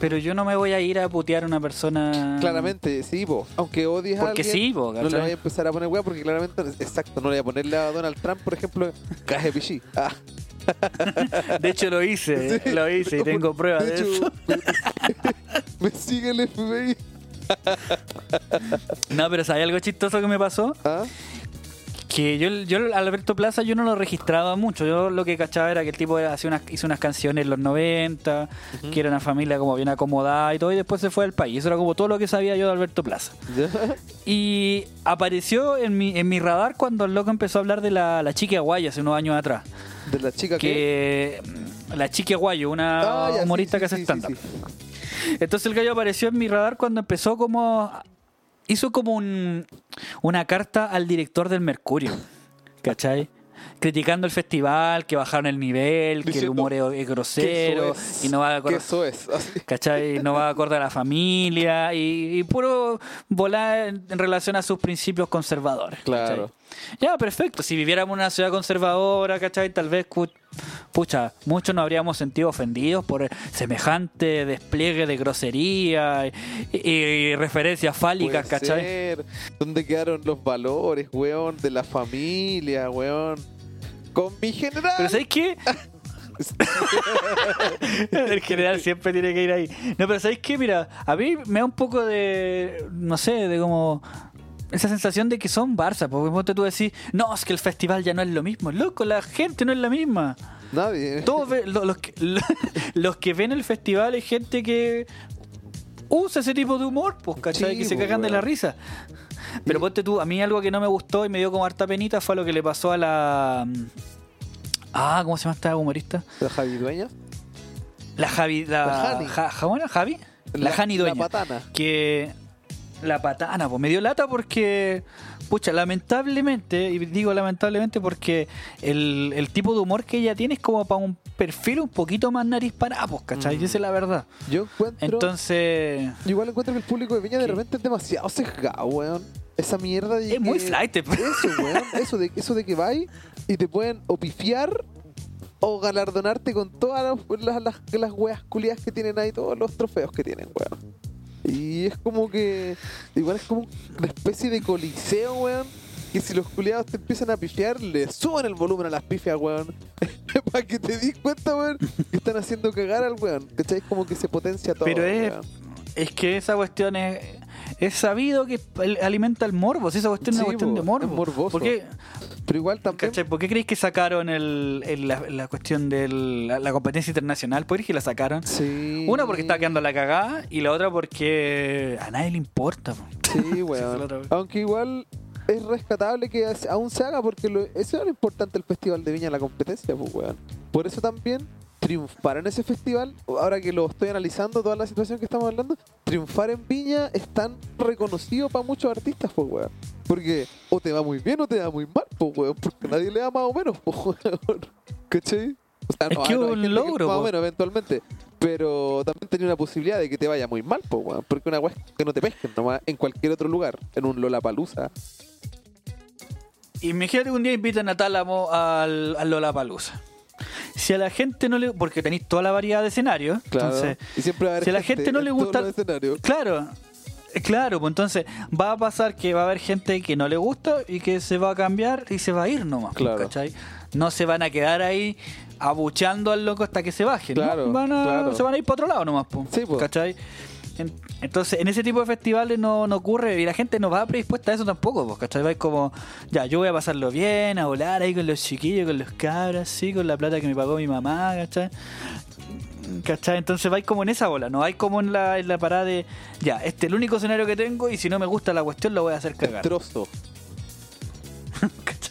A: pero yo no me voy a ir a putear a una persona.
B: Claramente, sí, vos. Aunque odies a
A: Porque
B: alguien,
A: sí, po,
B: no le voy a empezar a poner weá porque claramente, exacto, no le voy a ponerle a Donald Trump, por ejemplo, caje pichí. Ah.
A: De hecho, lo hice,
B: Sí,
A: lo hice y tengo pruebas de,
B: hecho,
A: eso.
B: Me, me sigue el FBI.
A: No, pero ¿sabes algo chistoso que me pasó?
B: ¿Ah?
A: Que yo, yo al Alberto Plaza yo no lo registraba mucho. Yo lo que cachaba era que el tipo hacía unas, hizo unas canciones en los 90, que era una familia como bien acomodada y todo, y después se fue al país. Eso era como todo lo que sabía yo de Alberto Plaza. Y apareció en mi, en mi radar cuando el loco empezó a hablar de la, la chica guaya hace unos años atrás.
B: De la chica que...
A: Que la chica guayo, una
B: Ah, ya,
A: humorista
B: sí,
A: que hace
B: sí,
A: stand-up. Entonces el gallo apareció en mi radar cuando empezó como. Hizo como un, una carta al director del Mercurio. ¿Cachai? Criticando el festival, que bajaron el nivel, que el humor es, grosero
B: es,
A: y no va a
B: que eso es. así.
A: ¿Cachai? No va acorde a la familia y, y puro volar en, relación a sus principios conservadores. ¿cachai? Ya, perfecto. Si viviéramos en una ciudad conservadora, ¿cachai? Tal vez, pucha, muchos nos habríamos sentido ofendidos por semejante despliegue de grosería y, y- y referencias fálicas,
B: Puede
A: ¿cachai?
B: ser. ¿Dónde quedaron los valores, weón? De la familia, weón. Con mi general.
A: Pero ¿sabéis qué? El general siempre tiene que ir ahí. No, pero ¿sabéis qué? Mira, a mí me da un poco de, no sé, de como... Esa sensación de que son Barça, porque vos te tú decís, no, es que el festival ya no es lo mismo. Loco, la gente no es la misma.
B: Nadie.
A: Todos ve- lo- los, que, los que ven el festival es gente que usa ese tipo de humor, pues, ¿cachai?
B: Sí,
A: que se
B: pues,
A: cagan de la risa. Pero ponte tú, a mí algo que no me gustó y me dio como harta penita fue lo que le pasó a la... Ah, ¿cómo se llama esta humorista?
B: ¿La Javi Dueña?
A: La Javi... La,
B: La Jani.
A: Ja- Ja- ¿cómo era? ¿Javi? La, Jani Dueña.
B: La patana.
A: que la patana, pues me dio lata porque, pucha, lamentablemente, y digo lamentablemente porque el, el tipo de humor que ella tiene es como para un perfil un poquito más nariz parada, pues, ¿cachai?
B: Mm.
A: Y esa es la verdad.
B: Yo encuentro.
A: Entonces,
B: yo igual encuentro que el público de Viña de repente es demasiado sesgado, weón. Esa mierda de.
A: es muy flight. pues.
B: Eso, weón. Eso de, eso de que vais y te pueden o pifiar o galardonarte con todas las, las, las, las weas culiadas que tienen ahí, todos los trofeos que tienen, weón. Y es como que. Igual es como una especie de coliseo, weón. Que si los culiados te empiezan a pifiar, le suben el volumen a las pifias, weón. Para que te des cuenta, weón, que están haciendo cagar al weón. ¿Cachai? Es como que se potencia todo.
A: Pero es-
B: weón.
A: Es que esa cuestión es, es sabido que alimenta el morbo. Si esa cuestión es una cuestión de morbo.
B: es morboso.
A: ¿Por qué,
B: Pero igual también.
A: cachai? ¿Por qué creéis que sacaron el, el- la, la cuestión de la, la competencia internacional? ¿Por qué que la sacaron?
B: Sí.
A: Una porque está quedando la cagada y la otra porque a nadie le importa. po.
B: Sí, weón. Aunque igual es rescatable que aún se haga porque lo- eso era lo importante del Festival de Viña, la competencia, pues, weón. Por eso también triunfar en ese festival, ahora que lo estoy analizando, toda la situación que estamos hablando, triunfar en Viña es tan reconocido para muchos artistas, pues, weón. Porque o te va muy bien o te va muy mal, pues, weón. Porque nadie le da más o menos, pues, weón. ¿Cachai? O sea,
A: Es que
B: hay
A: un logro,
B: más o menos, eventualmente. Pero también tenía una posibilidad de que te vaya muy mal, pues, weón. Porque una weá es que no te pesquen nomás en cualquier otro lugar. En un Lollapalooza.
A: Imagínate que un día invitan a Tálamo al, al Lollapalooza. Si a la gente no le... Porque tenéis toda la variedad de escenarios.
B: Claro.
A: Entonces,
B: y siempre va a haber
A: si a la gente no le gusta- claro. Claro, pues entonces va a pasar que va a haber gente que no le gusta y que se va a cambiar y se va a ir nomás, pues,
B: Claro.
A: ¿cachai? No se van a quedar ahí abuchando al loco hasta que se baje, ¿no?
B: Claro,
A: Van a-
B: claro.
A: Se van a ir para otro lado nomás, pues,
B: Sí, pues.
A: ¿cachai? En- Entonces, en ese tipo de festivales no, no ocurre y la gente no va predispuesta a eso tampoco, pues, ¿cachai? Va como, ya, yo voy a pasarlo bien, a volar ahí con los chiquillos, con los cabras, sí, con la plata que me pagó mi mamá, ¿cachai? ¿Cachai? Entonces vais como en esa bola, no hay como en la, en la parada de, ya, este es el único escenario que tengo y si no me gusta la cuestión lo voy a hacer cagar.
B: Trozo.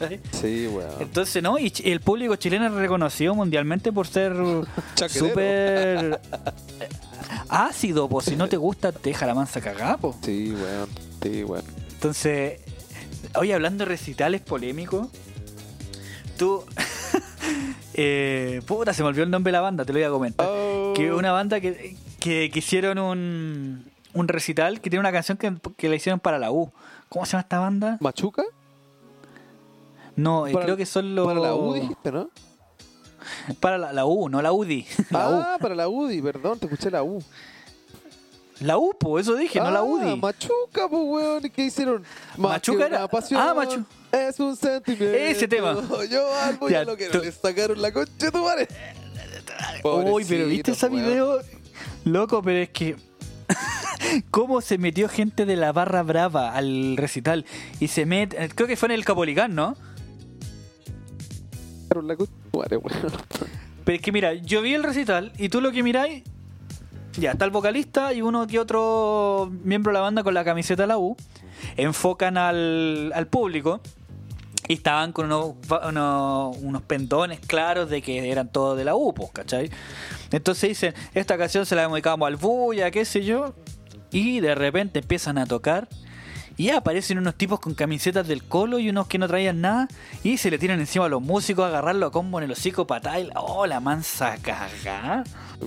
A: ¿Cachai?
B: Sí, weón.
A: Entonces, ¿no? Y el público chileno es reconocido mundialmente por ser súper ácido, pues si no te gusta te deja la mansa cagada, po.
B: Sí, weón. Sí, weón.
A: Entonces, hoy hablando de recitales polémicos, tú... eh, puta, se me olvidó el nombre de la banda, te lo voy a comentar.
B: Oh.
A: Que una banda que, que, que hicieron un, un recital que tiene una canción que, que la hicieron para la U. ¿Cómo se llama esta banda?
B: ¿Machuca?
A: No, eh,
B: Para-
A: creo que son los...
B: Para la U dijiste, ¿no?
A: Para la, la U, no la UDI. La
B: ah, para la UDI, perdón, te escuché la U.
A: La U, pues eso dije, no la
B: Ah,
A: UDI.
B: Machuca, pues, weón. ¿Y ¿Qué hicieron? Más
A: Machuca era-
B: una pasión,
A: ah, Machu-
B: Es un sentimiento.
A: Ese tema.
B: Yo algo ya,
A: Ya,
B: lo que no
A: tú-
B: le sacaron la concha de tu madre.
A: Uy, pero ¿viste ese video? Loco, pero es que. ¿Cómo se metió gente de la barra brava al recital? Y se mete. Creo que fue en el Capolicán, ¿no? Pero es que mira, yo vi el recital y tú lo que miráis, ya está el vocalista y uno que otro miembro de la banda con la camiseta de la U, enfocan al, al público y estaban con unos, unos, pendones claros de que eran todos de la U, pues, ¿cachai? Entonces dicen, esta canción se la dedicamos al Bulla, qué sé yo, y de repente empiezan a tocar. Y aparecen unos tipos con camisetas del colo y unos que no traían nada. Y se le tiran encima a los músicos a agarrarlo a combo en el hocico la- oh, la mansa caga.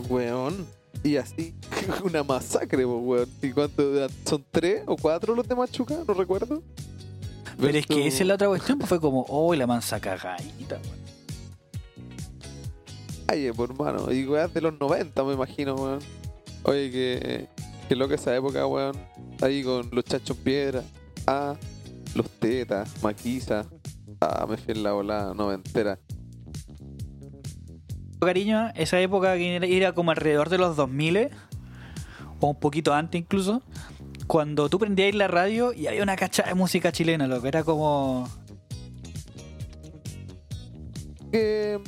B: Weón. Y así, una masacre, weón. ¿Y cuánto? ¿Son tres o cuatro los de Machuca? No recuerdo.
A: Pero es que esa es la otra cuestión, pues fue como, oh, la mansa cagadita. weón.
B: Ay, pues, hermano. Y weón de los 90, me imagino, weón. Oye, que, que loca esa época, weón. Ahí con los chachos piedra. Ah, los tetas, maquisa. Ah, me fui en la volada noventera.
A: Cariño, esa época que era- como alrededor de los 2000 o un poquito antes incluso, cuando tú prendías la radio y había una cacha de música chilena, lo que era como...
B: que,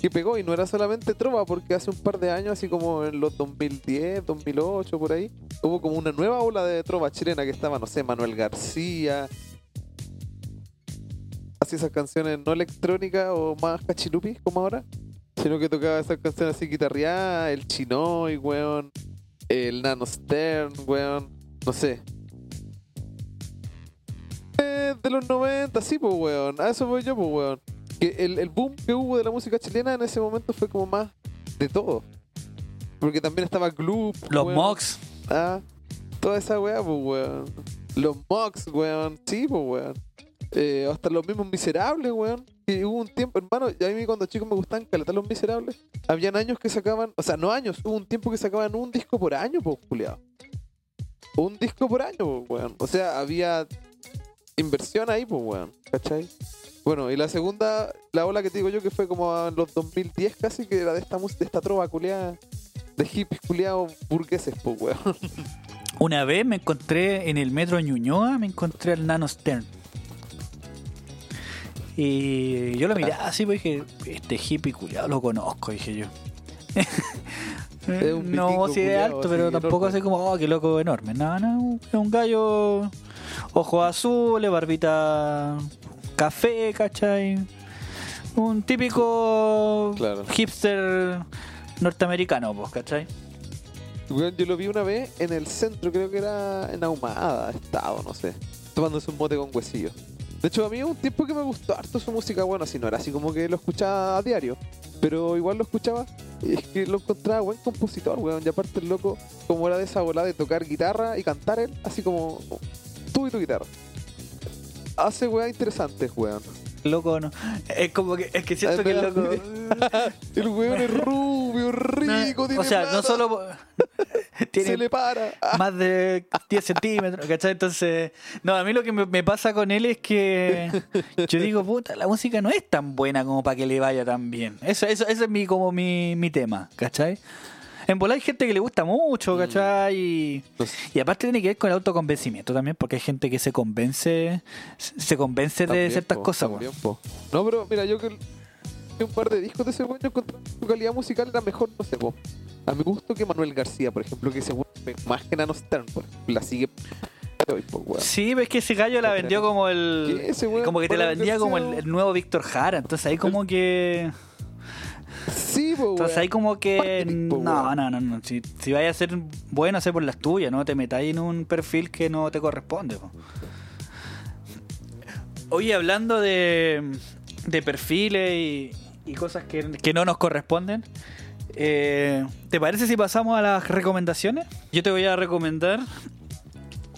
B: que pegó y no era solamente trova porque hace un par de años, así como en los 2010, 2008, por ahí, hubo como una nueva ola de trova chilena que estaba, no sé, Manuel García. Así esas canciones no electrónicas o más cachilupis como ahora, sino que tocaba esas canciones así guitarreadas, el Chinoy, weón, el Nano Stern, weón, no sé. Eh, De los 90, sí, pues, weón. A eso voy yo, pues, weón que el, el boom que hubo de la música chilena en ese momento fue como más de todo. Porque también estaba Gloop.
A: Los
B: weón.
A: Mox,
B: Ah, toda esa weá, pues weón. Los Mox, weón. Sí, pues weón. Eh, hasta los mismos miserables, weón. Y hubo un tiempo, hermano, a mí cuando chicos me gustaban caletar los miserables. Habían años que sacaban, o sea, no años, hubo un tiempo que sacaban un disco por año, pues, culiado. Un disco por año, pues, weón. O sea, había inversión ahí, pues, weón. ¿Cachai? Bueno, y la segunda, la ola que te digo yo, que fue como en los 2010 casi, que era de esta, de esta trova culiada, de hippies culiados burgueses, pues, weón.
A: una vez me encontré en el metro Ñuñoa, me encontré al Nano Stern. Y yo lo miré así, pues dije, este hippie culiado lo conozco, dije yo. No, sí es alto, pero tampoco así como, oh, qué loco enorme. No, no, es un gallo, ojos azules, barbita café, ¿cachai? Un típico
B: Claro.
A: hipster norteamericano, pues, ¿cachai?
B: Weón, yo lo vi una vez en el centro, creo que era en Ahumada, Estado, no sé. Tomándose un mote con huesillo. De hecho, a mí un tiempo que me gustó harto su música, bueno, si no era así como que lo escuchaba a diario, pero igual lo escuchaba. Y es que lo encontraba buen compositor, weón. Y aparte el loco, como era de esa bola de tocar guitarra y cantar él, así como tú y tu guitarra. Hace weá interesantes, weón.
A: Loco, no. Es como que, es que siento
B: Ay,
A: que el loco.
B: El weón es rubio, rico, tiene
A: o sea, no solo
B: se
A: tiene
B: le para.
A: Más de 10 centímetros, ¿cachai? Entonces, no, a mí lo que me, me pasa con él es que yo digo, puta, la música no es tan buena como para que le vaya tan bien. Eso, eso, ese es mi, como mi, mi tema, ¿cachai? En volar hay gente que le gusta mucho, ¿cachai? Y, y aparte tiene que ver con el autoconvencimiento también, porque hay gente que se convence, se convence de ciertas
B: po,
A: cosas,
B: también. No, pero mira, yo que un par de discos de ese yo encontré su calidad musical era mejor, no sé, po. A mi gusto que Manuel García, por ejemplo, que me- más que Nano Stern, por ejemplo, la sigue.
A: Sí, ves que ese gallo la vendió como el.
B: ¿Qué?
A: Como que te la vendía como el, el nuevo Víctor Jara. Entonces ahí como que.
B: Sí, po,
A: Entonces ahí como que. No, no, no, no. Si, si vaya a ser bueno, sé por las tuyas, no te metáis en un perfil que no te corresponde. po. Oye, hablando de, de perfiles y, y cosas que, que no nos corresponden, eh, ¿te parece si pasamos a las recomendaciones? Yo te voy a recomendar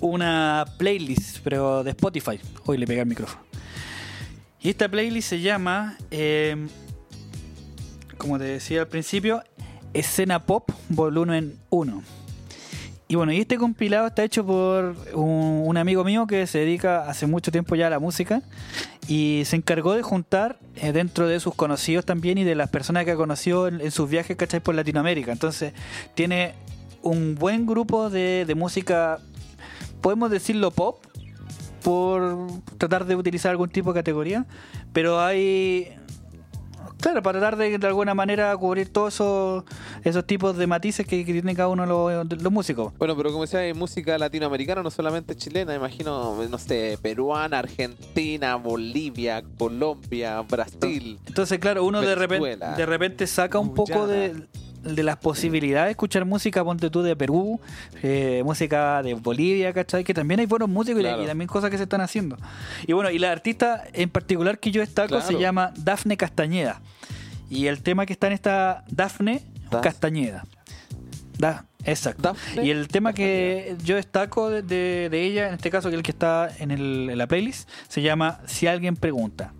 A: una playlist, pero de Spotify. Hoy le pegué el micrófono. Y esta playlist se llama, eh, como te decía al principio, Escena Pop Volumen 1. Y bueno, y este compilado está hecho por un, amigo mío que se dedica hace mucho tiempo ya a la música y se encargó de juntar eh, dentro de sus conocidos también y de las personas que ha conocido en, sus viajes, ¿cachai? Por Latinoamérica. Entonces, tiene un buen grupo de música, podemos decirlo pop, por tratar de utilizar algún tipo de categoría, pero hay Claro, para tratar de, de alguna manera cubrir todos esos, esos tipos de matices que, que tienen cada uno de los, de los músicos.
B: Bueno, pero como decía, hay música latinoamericana, no solamente chilena, imagino, no sé, peruana, argentina, Bolivia, Colombia, Brasil.
A: Entonces, claro, uno de repente,
B: Venezuela,
A: de repente saca un poco de, de las posibilidades de escuchar música, ponte tú, de Perú, eh, música de Bolivia, ¿cachai? Que también hay buenos músicos y-
B: Claro.
A: y, también cosas que se están haciendo. Y bueno, y la artista en particular que yo destaco se llama Dafne Castañeda. Y el tema que está en esta Dafne Castañeda. Da, exacto. Y el tema que yo destaco de, de- de ella, en este caso, que es el que está en, el- en la playlist, se llama Si alguien pregunta.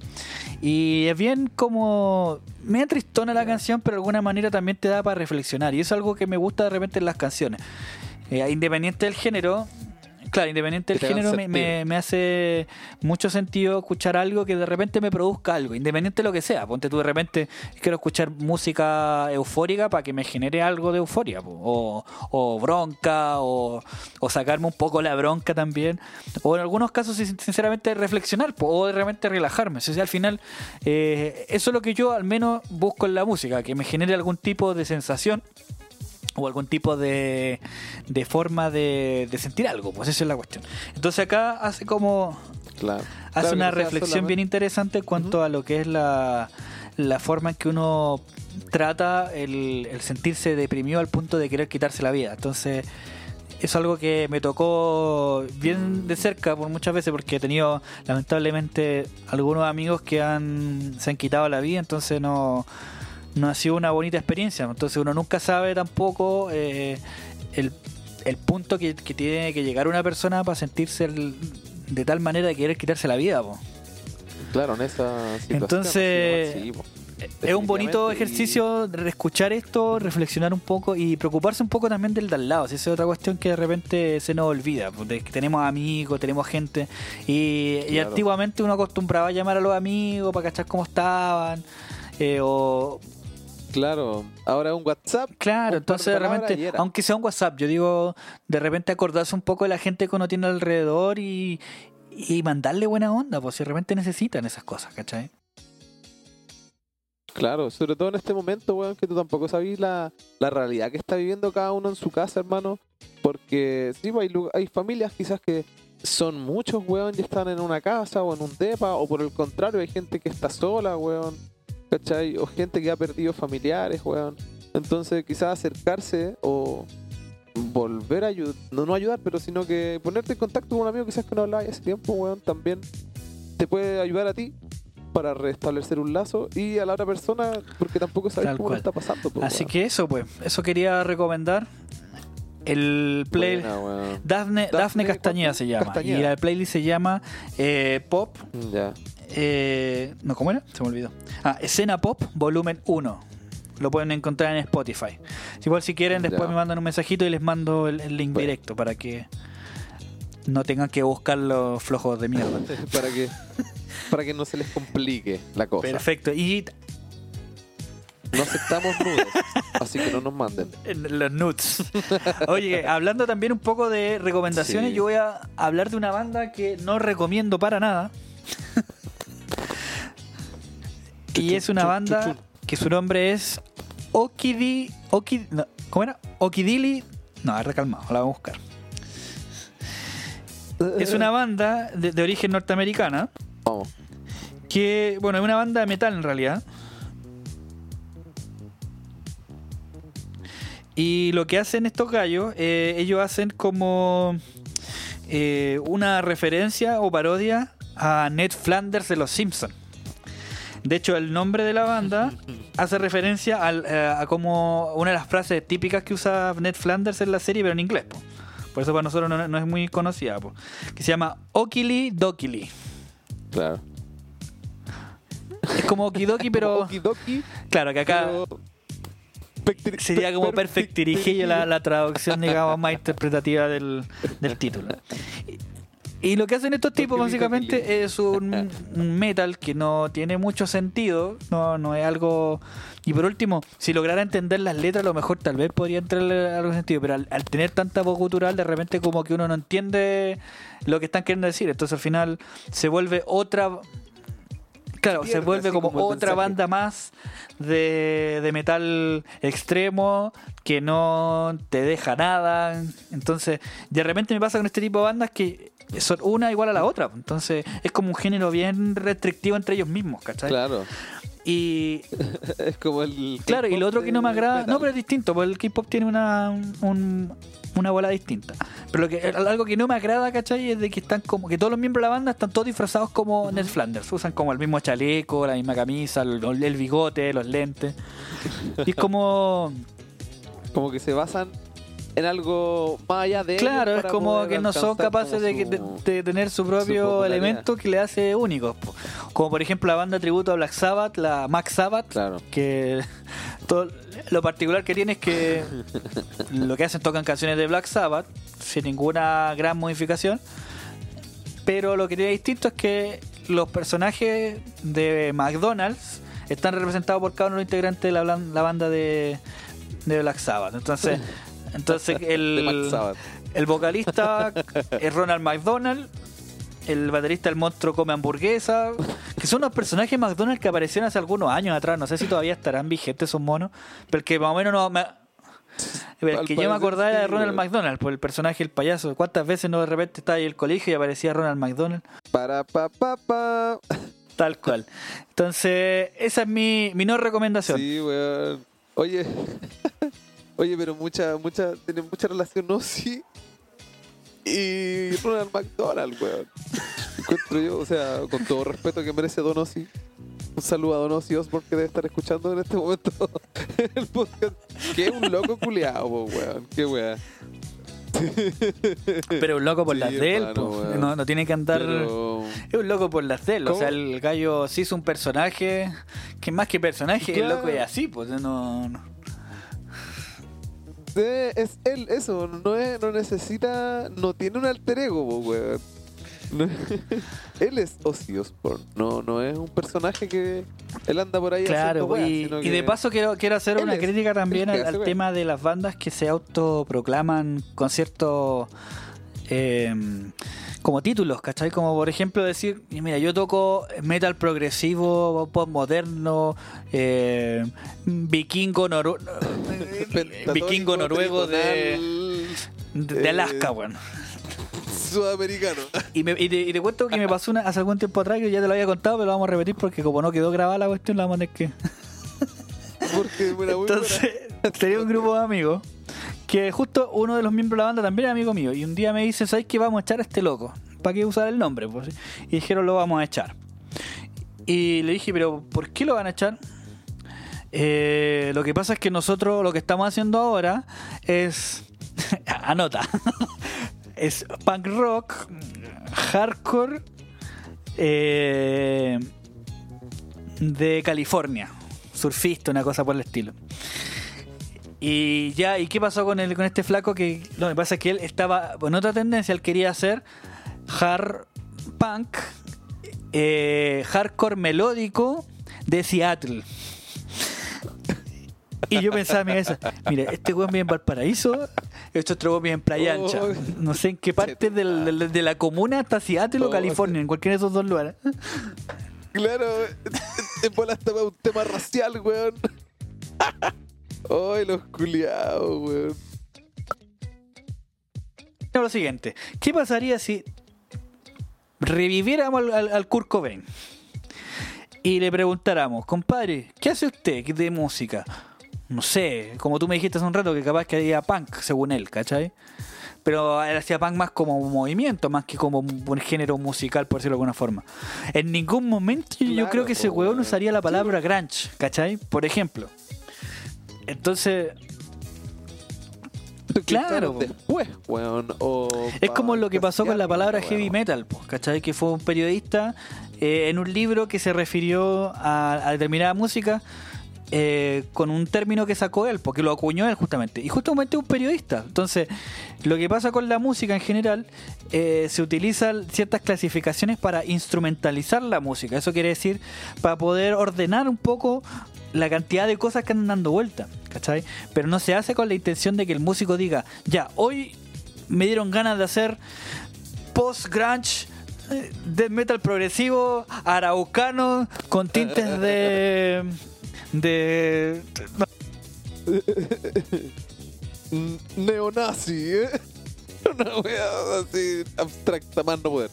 A: Y es bien como. Me tristona la canción, pero de alguna manera también te da para reflexionar. Y eso es algo que me gusta de repente en las canciones. Eh, independiente del género. Claro, independiente del género, me,
B: sentir.
A: me- me hace mucho sentido escuchar algo que de repente me produzca algo, independiente de lo que sea. Ponte tú de repente, quiero escuchar música eufórica para que me genere algo de euforia, o, o bronca, o, o sacarme un poco la bronca también. O en algunos casos, sin- sinceramente, reflexionar, po, o de repente relajarme. O sea, al final, eh, eso es lo que yo al menos busco en la música, que me genere algún tipo de sensación o algún tipo de, de forma de, de sentir algo, pues esa es la cuestión. Entonces acá hace como
B: Claro.
A: hace
B: Claro,
A: una reflexión
B: solamente-
A: bien interesante en cuanto a lo que es la, la forma en que uno trata el, el sentirse deprimido al punto de querer quitarse la vida. Entonces es algo que me tocó bien de cerca por muchas veces porque he tenido lamentablemente algunos amigos que han se han quitado la vida, entonces no no ha sido una bonita experiencia. Entonces uno nunca sabe tampoco eh, el, el punto que, que tiene que llegar una persona para sentirse el- de tal manera de querer quitarse la vida. po.
B: Claro, en esa situación.
A: Entonces,
B: sí, po.
A: Es un bonito
B: y-
A: ejercicio de escuchar esto, reflexionar un poco y preocuparse un poco también del de al lado. Si esa es otra cuestión que de repente se nos olvida. pues, tenemos amigos, tenemos gente. Y, y antiguamente uno acostumbraba a llamar a los amigos para cachar cómo estaban. eh, o
B: Claro, ahora un WhatsApp.
A: Claro, entonces de repente, aunque sea un WhatsApp, yo digo, de repente acordarse un poco de la gente que uno tiene alrededor y, y mandarle buena onda, pues si de repente necesitan esas cosas, ¿cachai?
B: Claro, sobre todo en este momento, weón, que tú tampoco sabes la, la realidad que está viviendo cada uno en su casa, hermano. Porque sí, pues, hay, hay familias quizás que son muchos, weón, y están en una casa o en un depa, o por el contrario, hay gente que está sola, weón, ¿cachai? O gente que ha perdido familiares, weón. Entonces, quizás acercarse o volver a ayudar, no, no ayudar, pero sino que ponerte en contacto con un amigo quizás que no hablaba hace tiempo, weón, también te puede ayudar a ti para restablecer un lazo y a la otra persona porque tampoco sabes
A: Tal
B: cómo
A: cual.
B: le está pasando. po,
A: Así
B: weón.
A: que eso, pues, eso quería recomendar. El play
B: Buena, weón.
A: Dafne, Dafne,
B: Dafne
A: Castañeda se llama.
B: Castañeda.
A: Y la playlist se llama eh, Pop.
B: Ya.
A: Eh, no, ¿cómo era? Se me olvidó. Ah, Escena Pop, volumen 1. Lo pueden encontrar en Spotify. Igual si quieren, después
B: Ya.
A: me mandan un mensajito y les mando el, el link
B: Bueno.
A: directo para que no tengan que buscar los flojos de mierda.
B: para que para que no se les complique la cosa.
A: Perfecto. Y
B: No aceptamos nudes, así que no nos manden.
A: en los nuts. Oye, hablando también un poco de recomendaciones,
B: Sí.
A: yo voy a hablar de una banda que no recomiendo para nada. Y es una banda que su nombre es Okidi. Oki, no, ¿Cómo era? Okidili. No, es recalmado, la vamos a buscar. Es una banda de, de origen norteamericana
B: Vamos.
A: que, bueno, es una banda de metal en realidad. Y lo que hacen estos gallos, eh, ellos hacen como eh, una referencia o parodia a Ned Flanders de Los Simpsons. De hecho, el nombre de la banda hace referencia al, eh, a como una de las frases típicas que usa Ned Flanders en la serie, pero en inglés. po. Por eso para nosotros no, no es muy conocida. po. Que se llama Okili Dokili.
B: Claro.
A: Es como Okidoki, pero
B: Okidoki,
A: claro, que acá
B: pero
A: sería como perfectirijillo la, la traducción, digamos, más interpretativa del, del título. Y, lo que hacen estos tipos básicamente es un, un metal que no tiene mucho sentido, no, no es algo... Y por último, si lograra entender las letras, a lo mejor tal vez podría entrarle algo sentido, pero al, al tener tanta voz cultural, de repente como que uno no entiende lo que están queriendo decir, entonces al final se vuelve otra Claro, se vuelve como,
B: como
A: otra banda más de, de metal extremo que no te deja nada. Entonces, de repente me pasa con este tipo de bandas que son una igual a la otra. Entonces, es como un género bien restrictivo entre ellos mismos, ¿cachai?
B: Claro,
A: Y
B: es como el.
A: claro, y lo otro que no me agrada, no, pero es distinto, porque el K-pop tiene una, un- una bola distinta. Pero lo que, algo que no me agrada, ¿cachai? Es de que están como, que todos los miembros de la banda están todos disfrazados como Ned Flanders. Usan como el mismo chaleco, la misma camisa, el, el bigote, los lentes. Y es como,
B: Como que se basan en algo más allá de.
A: claro, es como que no son capaces de, de- tener su propio elemento que le hace únicos. Como por ejemplo la banda tributo a Black Sabbath, la Max Sabbath,
B: Claro.
A: que todo, lo particular que tiene es que lo que hacen tocan canciones de Black Sabbath sin ninguna gran modificación pero lo que tiene distinto es que los personajes de McDonald's están representados por cada uno de los integrantes de la, la banda de, de Black Sabbath entonces entonces el, el vocalista es Ronald McDonald el baterista el monstruo come hamburguesa que son unos personajes McDonald's que aparecieron hace algunos años atrás no sé si todavía estarán vigentes esos monos pero el que más o menos no me, el que yo me acordaba era de Ronald. McDonald por el personaje el payaso cuántas veces no de repente estaba ahí el colegio y aparecía Ronald McDonald
B: Para pa pa pa.
A: tal cual entonces esa es mi, mi no recomendación
B: Sí, weón. Oye. Oye, pero mucha, mucha, tiene mucha relación Ozzy y Ronald McDonald, weón. Encuentro yo, o sea, con todo respeto que merece Don Ozzy. Un saludo a Don Ozzy Osbourne que debe estar escuchando en este momento el podcast. Que un loco culiado, po, weón. Qué weón.
A: pero un loco por
B: Sí,
A: las de él
B: weón.
A: no, no tiene que andar
B: Pero...
A: Es un loco por las de él, o sea, el gallo sí es un personaje que más que personaje, el
B: Claro.
A: loco es así, pues no, no-
B: Eh, es él, eso, no, es, no necesita, no tiene un alter ego, weón. No- él es Ozzy Osbourne, no, no es un personaje que él anda por ahí
A: Claro,
B: haciendo weas,
A: y, de paso quiero, quiero hacer una crítica también al, al tema de las bandas que se autoproclaman con cierto eh, como títulos, ¿cachai? Como por ejemplo decir, mira, yo toco metal progresivo, pop moderno, eh, vikingo, noru- vikingo noruego de, de
B: eh,
A: Alaska, bueno.
B: Sudamericano.
A: Y, me- y te, y te cuento que me pasó una, hace algún tiempo atrás, que ya te lo había contado, pero lo vamos a repetir porque como no quedó grabada la cuestión, la vamos a tener que...
B: Porque voy
A: Entonces, tenía un grupo de amigos que justo uno de los miembros de la banda también era amigo mío. Y un día me dice, ¿sabes qué? Vamos a echar a este loco. ¿Para qué usar el nombre? Pues, y dijeron, lo vamos a echar. Y le dije, ¿pero por qué lo van a echar? Eh, lo que pasa es que nosotros lo que estamos haciendo ahora es... Anota. es punk rock, hardcore eh, de California. Surfista, una cosa por el estilo. Y ya, ¿y qué pasó con el, con este flaco? Que lo que pasa es que él estaba en otra tendencia, él quería hacer hard punk, eh, hardcore melódico de Seattle. Y yo pensaba en mi cabeza, mira, este weón vive en Valparaíso, este otro weón vive en Playa Ancha. No sé en qué parte del- del- de la comuna está Seattle o
B: Oh.
A: California, en cualquiera de esos dos lugares.
B: Claro, hasta un tema racial, weón. Ay, los culiados, weón.
A: lo siguiente, ¿qué pasaría si reviviéramos al, al, al Kurt Cobain y le preguntáramos, compadre, ¿qué hace usted de música? No sé, como tú me dijiste hace un rato que capaz que haría punk, según él, ¿cachai? Pero él hacía punk más como un movimiento, más que como un, un género musical, por decirlo de alguna forma. En ningún momento yo creo que ese weón. usaría la palabra grunge, ¿cachai? Por ejemplo. Entonces, Claro.
B: Después, weón. O
A: Es como lo que pasó con la palabra
B: weón.
A: heavy metal, po, ¿cachai? Que fue un periodista eh, en un libro que se refirió a, a determinada música eh, con un término que sacó él, porque lo acuñó él justamente. Y justamente un periodista. Entonces, lo que pasa con la música en general, eh, se utilizan ciertas clasificaciones para instrumentalizar la música. Eso quiere decir, para poder ordenar un poco la cantidad de cosas que andan dando vuelta, ¿cachai? Pero no se hace con la intención de que el músico diga, ya, hoy me dieron ganas de hacer post-grunge death metal progresivo, araucano, con tintes de. de.
B: Neonazi, ¿eh? Una wea así abstracta, más no poder.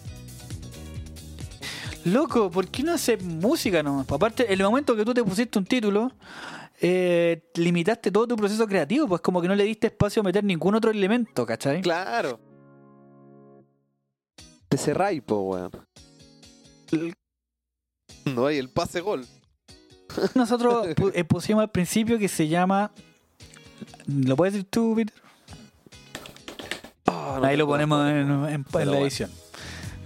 A: Loco, ¿por qué no hacer música nomás? Aparte, el momento que tú te pusiste un título, eh, limitaste todo tu proceso creativo, pues como que no le diste espacio a meter ningún otro elemento, ¿cachai?
B: Claro. Te cerráis, po, weón. No hay el pase gol.
A: Nosotros eh, pusimos al principio que se llama. ¿Lo puedes decir tú, Peter?
B: Ah, no
A: Ahí lo ponemos en, en- la edición.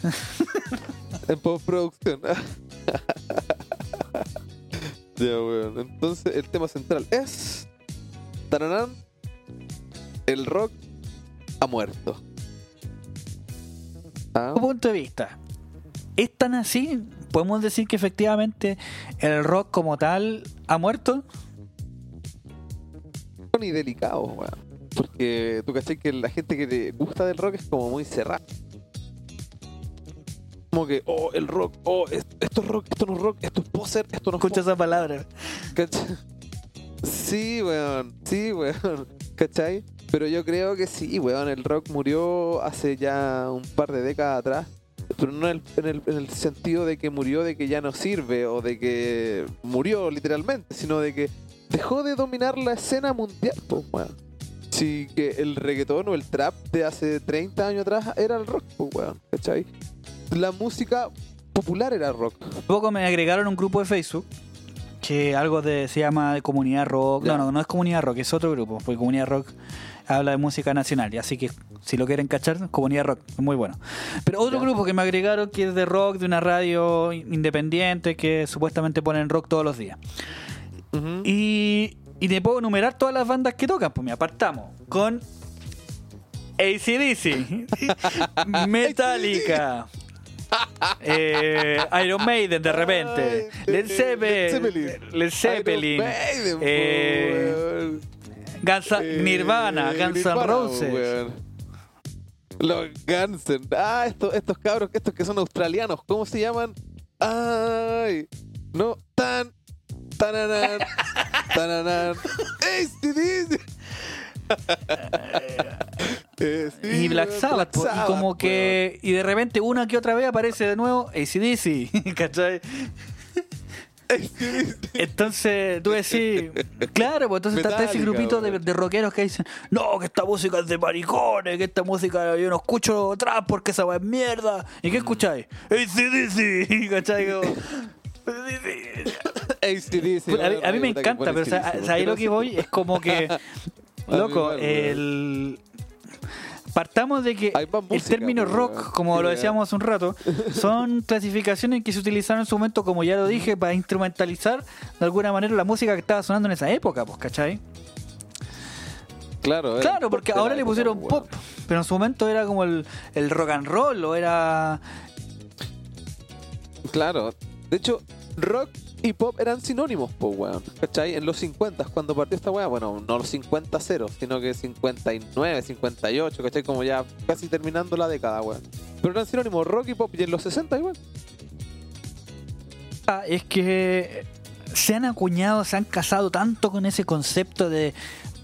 B: En postproducción. ya, weón. Entonces, el tema central es. Taranán. El rock ha muerto. Ah,
A: punto de vista, ¿es tan así? ¿Podemos decir que efectivamente el rock como tal ha muerto?
B: y delicado, weón. Porque tú cachai que la gente que le gusta del rock es como muy cerrada. Como que, oh, el rock, oh, es- esto es rock, esto no es rock, esto es poser, esto no es
A: Escucha esa palabra.
B: ¿Cachai? Sí, weón. Sí, weón. ¿Cachai? Pero yo creo que sí, weón. El rock murió hace ya un par de décadas atrás. Pero no en el, en el- en el sentido de que murió de que ya no sirve o de que murió literalmente, sino de que dejó de dominar la escena mundial, pues, weón. Sí, que el reggaetón o el trap de hace 30 años atrás era el rock, pues, weón. ¿Cachai? La música popular era rock.
A: Poco me agregaron un grupo de Facebook que algo de se llama comunidad rock. No, no, no es comunidad rock, es otro grupo, porque comunidad rock habla de música nacional, y así que si lo quieren cachar, comunidad rock, es muy bueno. Pero otro grupo que me agregaron que es de rock, de una radio independiente que supuestamente ponen rock todos los días. Y, y te puedo enumerar todas las bandas que tocan, pues me apartamos con ACDC, Metallica, eh, Iron Maiden de repente, Led Zeppelin, Led Zeppelin,
B: Maiden,
A: eh. Guns N-
B: Eh,
A: Nirvana, Guns N' Roses.
B: Los Guns Ah, estos, estos cabros, estos que son australianos, ¿cómo se llaman? Ay, no, tan, tananan, tananan. Eh, sí,
A: y Black Sabbath, y como
B: weón.
A: que y de repente una que otra vez aparece de nuevo ACDC, ¿cachai? Entonces tú decís, claro, pues entonces está, ese grupito de, rockeros que dicen, no, que esta música es de maricones, que esta música yo no escucho trap porque esa weá es mierda. ¿Y qué escucháis? ACDC, ¿cachai?
B: AC/DC,
A: a, mí, a mí me encanta, pero o sea, ahí lo que voy es como que, loco, el... Partamos de que el término
B: weón.
A: rock, como lo decíamos hace un rato, son clasificaciones que se utilizaron en su momento, como ya lo dije, para instrumentalizar de alguna manera la música que estaba sonando en esa época, pues, ¿cachai?
B: Claro, era
A: Claro, porque ahora le pusieron
B: weón.
A: pop, pero en su momento era como el, el rock and roll o era...
B: Claro. De hecho, rock y pop eran sinónimos, pues, weón. ¿Cachai? En los 50, cuando partió esta weá, bueno, no los 50 0, sino que 59, 58, ¿cachai? Como ya casi terminando la década, weón. Pero eran sinónimos rock y pop, y en los 60 igual.
A: Ah, es que se han acuñado, se han casado tanto con ese concepto de,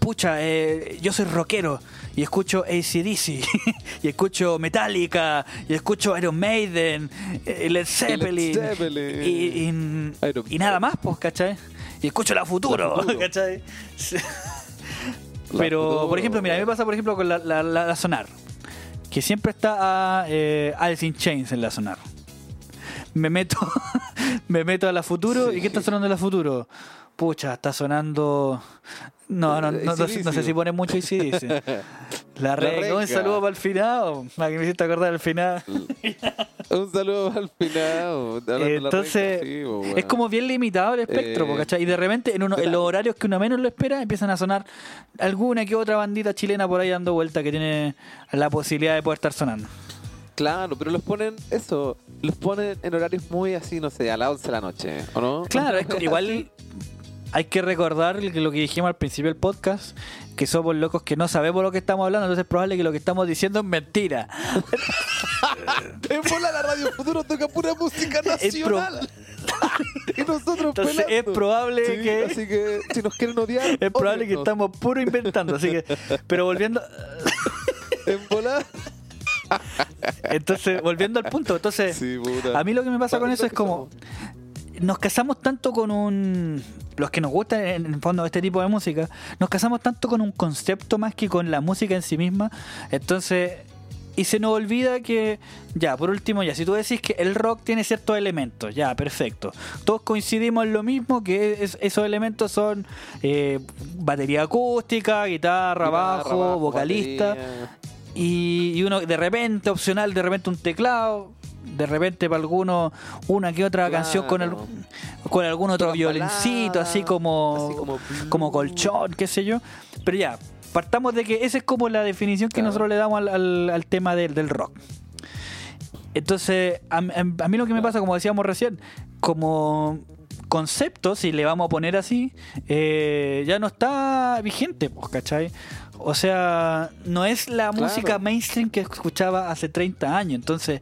A: pucha, eh, yo soy rockero y escucho ACDC, y escucho Metallica, y escucho Iron Maiden, eh, Led Zeppelin,
B: Led Zeppelin.
A: y, y-
B: Iron
A: y nada más, pues, ¿cachai? Y escucho La Futuro,
B: La Futuro.
A: ¿cachai? Pero,
B: Futuro,
A: por ejemplo, mira, a mí me pasa, por ejemplo, con la, la, la- la Sonar, que siempre está a eh, Alice in Chains en la Sonar. Me meto, me meto a la Futuro,
B: Sí.
A: ¿y qué está sonando en la Futuro? Pucha, está sonando... No, no, no, no, sé- no sé si pone mucho y sí dice. La renga, un saludo para el final, para que me hiciste acordar al final.
B: Un saludo hablando de la
A: Entonces,
B: sí, weón.
A: es como bien limitado el espectro,
B: Eh,
A: ¿cachai? Y de repente, en, uno- en los horarios que uno menos lo espera, empiezan a sonar alguna que otra bandita chilena por ahí dando vuelta que tiene la posibilidad de poder estar sonando.
B: Claro, pero los ponen, eso, los ponen en horarios muy así, no sé, a las 11 de la noche, ¿o no?
A: Claro, es igual hay que recordar lo que dijimos al principio del podcast, que somos locos que no sabemos lo que estamos hablando, entonces es probable que lo que estamos diciendo es mentira.
B: En bola la Radio Futuro toca pura música nacional. y nosotros
A: Entonces es probable
B: Sí,
A: que
B: Así que si nos quieren odiar,
A: es probable que estamos puro inventando, así que pero volviendo
B: En bola.
A: entonces volviendo al punto, entonces
B: Sí,
A: a mí lo que me pasa con eso es como nos casamos tanto con un los que nos gusta en el fondo este tipo de música, nos casamos tanto con un concepto más que con la música en sí misma, entonces y se nos olvida que ya, por último, ya si tú decís que el rock tiene ciertos elementos, ya, perfecto. Todos coincidimos en lo mismo que es- esos elementos son eh, batería acústica, guitarra,
B: Guitarra,
A: bajo, vocalista y, y uno de repente opcional, de repente un teclado, de repente para algunos una que otra
B: Claro.
A: canción con el, con algún otro
B: Todas
A: violincito,
B: baladas,
A: así como
B: así como
A: colchón, qué sé yo. Pero ya, partamos de que esa es como la definición que
B: Claro.
A: nosotros le damos al, al- al tema del, del rock. Entonces, a, a- a mí lo que me pasa, como decíamos recién, como concepto, si le vamos a poner así, eh, ya no está vigente, pues, ¿cachai? O sea, no es la
B: Claro.
A: música mainstream que escuchaba hace 30 años, entonces,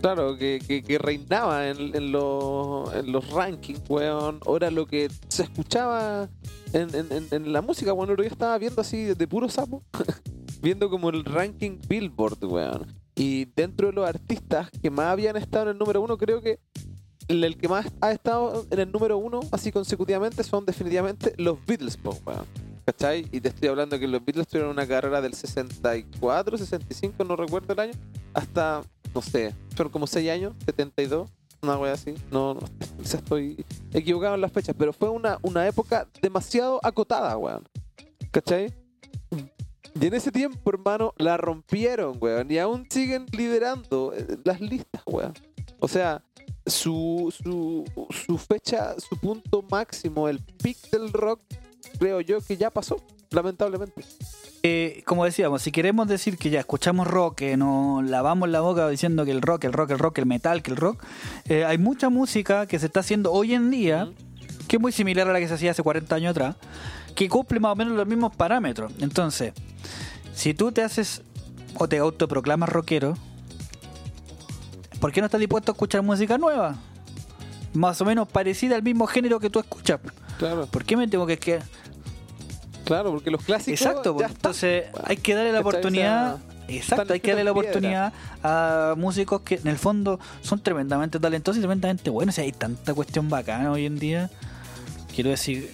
B: Claro, que, que, reinaba en, los, en los rankings, weón. Ahora lo que se escuchaba en, la música, weón. Yo estaba viendo así de puro sapo, viendo como el ranking Billboard, weón. Y dentro de los artistas que más habían estado en el número uno, creo que el, el que más ha estado en el número uno, así consecutivamente, son definitivamente los Beatles, weón. ¿Cachai? Y te estoy hablando que los Beatles tuvieron una carrera del 64, 65, no recuerdo el año, hasta, no sé, fueron como 6 años, 72, una wea así. No, no, estoy equivocado en las fechas, pero fue una, una época demasiado acotada, weón. ¿Cachai? Y en ese tiempo, hermano, la rompieron, weón. Y aún siguen liderando eh, las listas, weón. O sea, su, su, su fecha, su punto máximo, el peak del rock, creo yo que ya pasó, lamentablemente.
A: eh, como decíamos, si queremos decir que ya escuchamos rock, que nos lavamos la boca diciendo que el rock, el rock, el rock, el metal, que el rock, eh, hay mucha música que se está haciendo hoy en día, que es muy similar a la que se hacía hace 40 años atrás, que cumple más o menos los mismos parámetros. Entonces, si tú te haces o te autoproclamas rockero, ¿por qué no estás dispuesto a escuchar música nueva? Más o menos parecida al mismo género que tú escuchas.
B: Claro,
A: ¿Por qué me tengo que... que...
B: claro, porque los clásicos.
A: Exacto,
B: ya
A: pues, entonces hay que darle la.
B: O
A: oportunidad... Exacto, hay que darle la oportunidad a músicos que en el fondo son tremendamente talentosos y tremendamente buenos. O sea, hay tanta cuestión bacana hoy en día. Quiero decir,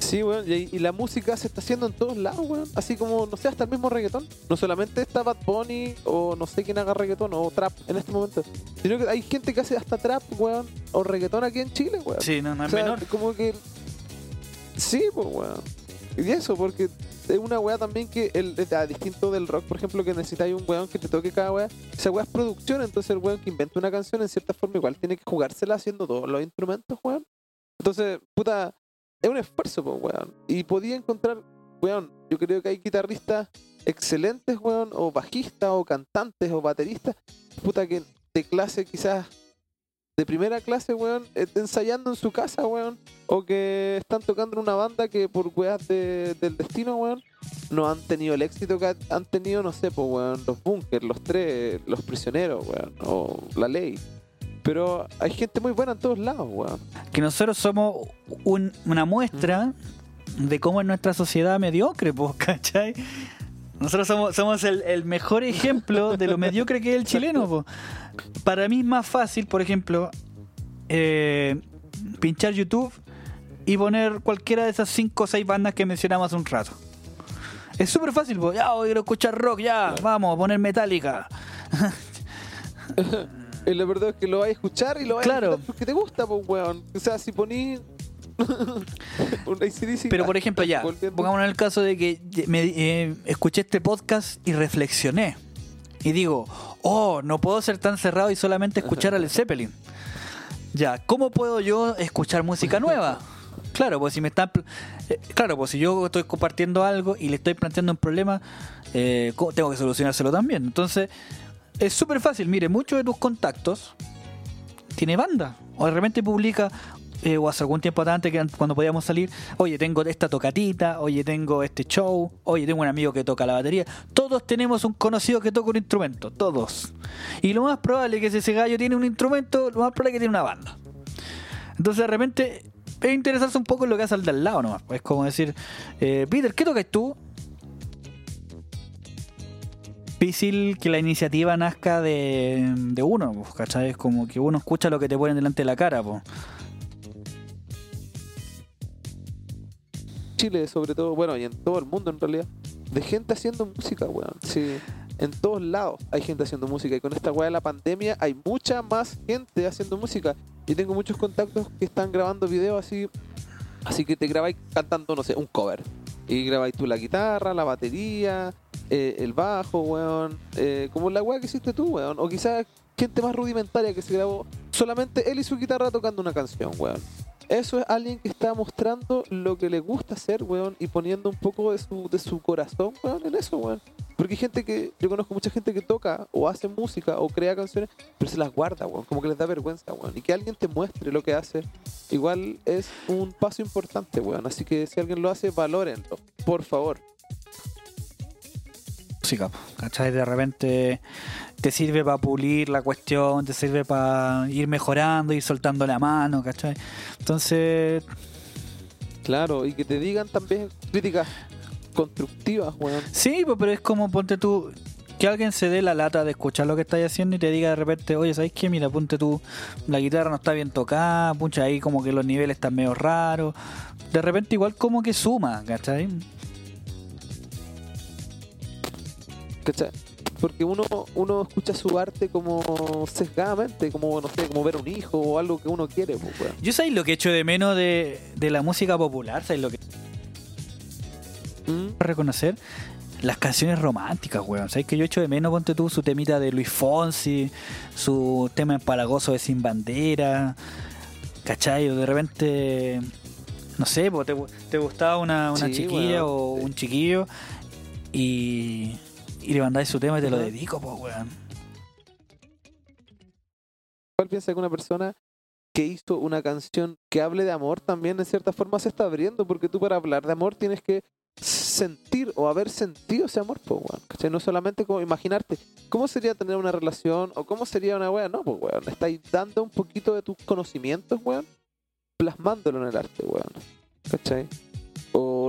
B: Sí, weón, y, y la música se está haciendo en todos lados, weón. Así como, no sé, hasta el mismo reggaetón. No solamente está Bad Bunny o no sé quién haga reggaetón o trap en este momento. Sino que hay gente que hace hasta trap, weón, o reggaetón aquí en Chile, weón.
A: sí, no, no
B: O
A: es
B: sea,
A: menor.
B: como que... Sí, pues, weón. Y eso, porque es una weá también que, el, a distinto del rock, por ejemplo, que necesitáis un weón que te toque cada weá. Esa weá es producción, entonces el weón que inventa una canción en cierta forma igual tiene que jugársela haciendo todos los instrumentos, weón. Entonces, puta, es un esfuerzo, pues, weón. Y podía encontrar, weón, yo creo que hay guitarristas excelentes, weón, o bajistas, o cantantes, o bateristas, puta, que de clase quizás de primera clase, weón, eh, ensayando en su casa, weón, o que están tocando en una banda que por weas de- del destino, weón, no han tenido el éxito que ha- han tenido, no sé, pues, weón, los bunkers, los tres, los prisioneros, weón, o la ley. Pero hay gente muy buena en todos lados, weón.
A: Que nosotros somos un- una muestra de cómo es nuestra sociedad mediocre, pues, ¿cachai? Nosotros somos, somos el, el mejor ejemplo de lo mediocre que es el chileno, pues. Para mí es más fácil, por ejemplo, eh, pinchar YouTube y poner cualquiera de esas 5 o 6 bandas que mencionamos hace un rato. Es súper fácil, pues. Ya, hoy quiero escuchar rock, ya, vamos, a poner Metallica.
B: La verdad es que lo vas a escuchar y lo vas
A: Claro.
B: a escuchar porque te gusta, pues, weón. O sea, si poní un AC/DC,
A: Pero por ejemplo, ya, pongámonos en el caso de que me, eh, escuché este podcast y reflexioné. Y digo, oh, no puedo ser tan cerrado y solamente escuchar a Led Zeppelin. Ya, ¿cómo puedo yo escuchar música nueva? Claro, pues si me están. eh, claro, pues si yo estoy compartiendo algo y le estoy planteando un problema, eh, ¿cómo- tengo que solucionárselo también. Entonces, es súper fácil. Mire, muchos de tus contactos tiene banda. O de repente publica eh, o hace algún tiempo antes, que cuando podíamos salir, oye, tengo esta tocatita, oye, tengo este show, oye, tengo un amigo que toca la batería. Todos tenemos un conocido que toca un instrumento, todos. Y lo más probable es que si ese gallo tiene un instrumento, lo más probable es que tiene una banda. Entonces de repente es interesarse un poco en lo que hace al de al lado nomás. Es como decir, eh, Peter, ¿qué tocas tú? Difícil que la iniciativa nazca de, de uno, pues, ¿cachai? Es como que uno escucha lo que te ponen delante de la cara, pues.
B: Chile, sobre todo, bueno, y en todo el mundo en realidad, de gente haciendo música, weón. Sí, en todos lados hay gente haciendo música. Y con esta weá de la pandemia hay mucha más gente haciendo música. Y tengo muchos contactos que están grabando videos así. Así que te grabáis cantando, no sé, un cover. Y grabáis tú la guitarra, la batería, eh, el bajo, weón. eh, como la weá que hiciste tú, weón. O quizás gente más rudimentaria que se grabó solamente él y su guitarra tocando una canción, weón. Eso es alguien que está mostrando lo que le gusta hacer, weón, y poniendo un poco de su, de su corazón, weón, en eso, weón. Porque hay gente que, yo conozco mucha gente que toca o hace música o crea canciones, pero se las guarda, weón, como que les da vergüenza, weón. Y que alguien te muestre lo que hace, igual es un paso importante, weón. Así que si alguien lo hace, valórenlo, por favor.
A: Música, po, ¿cachai? De repente te sirve para pulir la cuestión, te sirve para ir mejorando, ir soltando la mano, ¿cachai? Entonces,
B: Claro, y que te digan también críticas constructivas, weón.
A: sí, pues, pero es como ponte tú, que alguien se dé la lata de escuchar lo que estás haciendo y te diga de repente, oye, ¿sabes qué? Mira, ponte tú, la guitarra no está bien tocada, pucha, ahí como que los niveles están medio raros. De repente igual como que suma, ¿cachai?
B: ¿Cachai? Porque uno, uno escucha su arte como sesgadamente, como, no sé, como ver un hijo o algo que uno quiere, pues, weón.
A: Yo sabéis lo que echo de menos de, de la música popular, ¿sabéis lo que
B: ¿Mm?
A: reconocer? Las canciones románticas, weón. ¿Sabes que yo echo de menos, ponte tú, su temita de Luis Fonsi, su tema empalagoso de Sin Bandera, ¿cachai? O de repente, no sé, te, te gustaba una, una
B: Sí,
A: chiquilla o
B: sí.
A: un chiquillo y, y le mandáis su tema y te lo dedico, pues, weón.
B: ¿Cuál piensa que una persona que hizo una canción que hable de amor también en cierta forma se está abriendo? Porque tú para hablar de amor tienes que sentir o haber sentido ese amor, pues, weón. ¿cachai? No solamente como imaginarte cómo sería tener una relación o cómo sería una weá, no, pues, weón. Estáis dando un poquito de tus conocimientos, weón, plasmándolo en el arte, weón. ¿Cachai?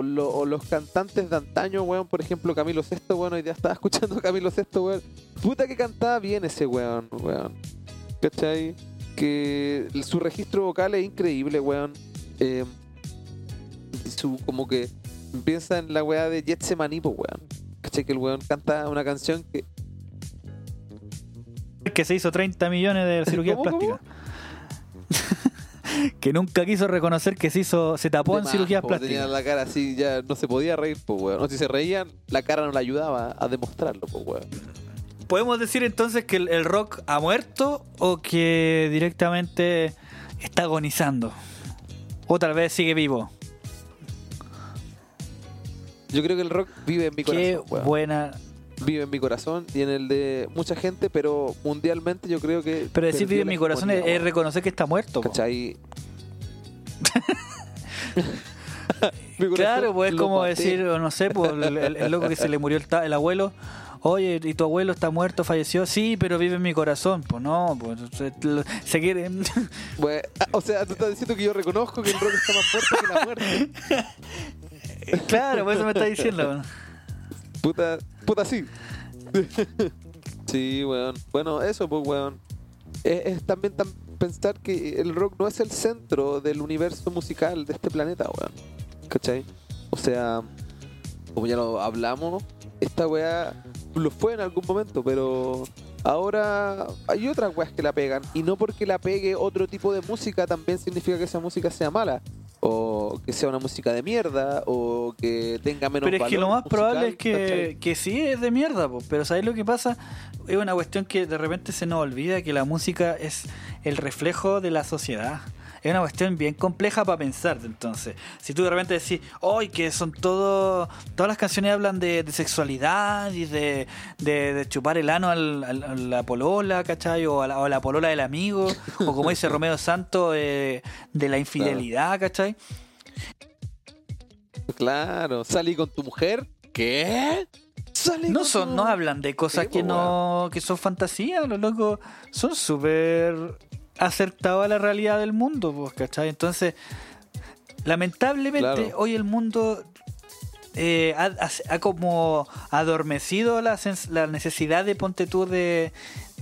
B: O, lo- o los cantantes de antaño, weón, por ejemplo, Camilo Sesto, weón, hoy día estaba escuchando a Camilo Sesto, weón. Puta que cantaba bien ese weón, weón. ¿Cachai? Que su registro vocal es increíble, weón. Eh, su, como que piensa en la weá de Jet Manipo, weón. ¿Cachai? Que el weón canta una canción que.
A: Que se hizo 30 millones de cirugías
B: ¿Cómo, cómo?
A: Que nunca quiso reconocer que se hizo se tapó en cirugías plásticas.
B: Tenía la cara así, ya no se podía reír, pues, weón. O si se reían, la cara no le ayudaba a demostrarlo, pues, weón.
A: ¿Podemos decir entonces que el, el rock ha muerto o que directamente está agonizando? O tal vez sigue vivo.
B: Yo creo que el rock vive en mi
A: Qué
B: corazón, weón.
A: buena.
B: Vive en mi corazón y en el de mucha gente, pero mundialmente yo creo que.
A: Pero decir vive en mi corazón es, reconocer que está muerto.
B: ¿Cachai?
A: Claro, pues es como
B: maté.
A: decir, no sé, pues, el, el- el loco que se le murió el, ta- el abuelo. Oye, ¿y tu abuelo está muerto, falleció? Sí, pero vive en mi corazón. Pues no, pues se, se quiere.
B: Ah, o sea, tú estás diciendo que yo reconozco que el rock está más fuerte que la muerte.
A: claro, pues eso me está diciendo.
B: Puta, puta sí. sí, weón. Bueno, eso, pues, weón. Es, también tam- pensar que el rock no es el centro del universo musical de este planeta, weón. ¿Cachai? O sea, como ya lo hablamos, esta weá lo fue en algún momento, pero ahora hay otras weas que la pegan. Y no porque la pegue otro tipo de música también significa que esa música sea mala. O que sea una música de mierda, o que tenga menos
A: Pero es que lo
B: valor
A: más probable es que, que sí es de mierda, po. pero ¿sabes lo que pasa? es una cuestión que de repente se nos olvida que la música es el reflejo de la sociedad. Es una cuestión bien compleja para pensar, entonces. Si tú de repente decís, hoy que son todo, todas las canciones hablan de, de sexualidad y de, de- de chupar el ano al, al- a la polola, ¿cachai? O a la, o a la polola del amigo, o como dice Romeo Santos, eh, de la infidelidad, ¿cachai?
B: Claro, salí con tu mujer. ¿Qué?
A: No son, no hablan de cosas
B: Sí,
A: que no, que son fantasías, los locos son súper acertados a la realidad del mundo, pues, ¿cachai? Entonces, lamentablemente
B: Claro.
A: hoy el mundo eh, ha, ha- ha como adormecido la, la necesidad de ponte tú de,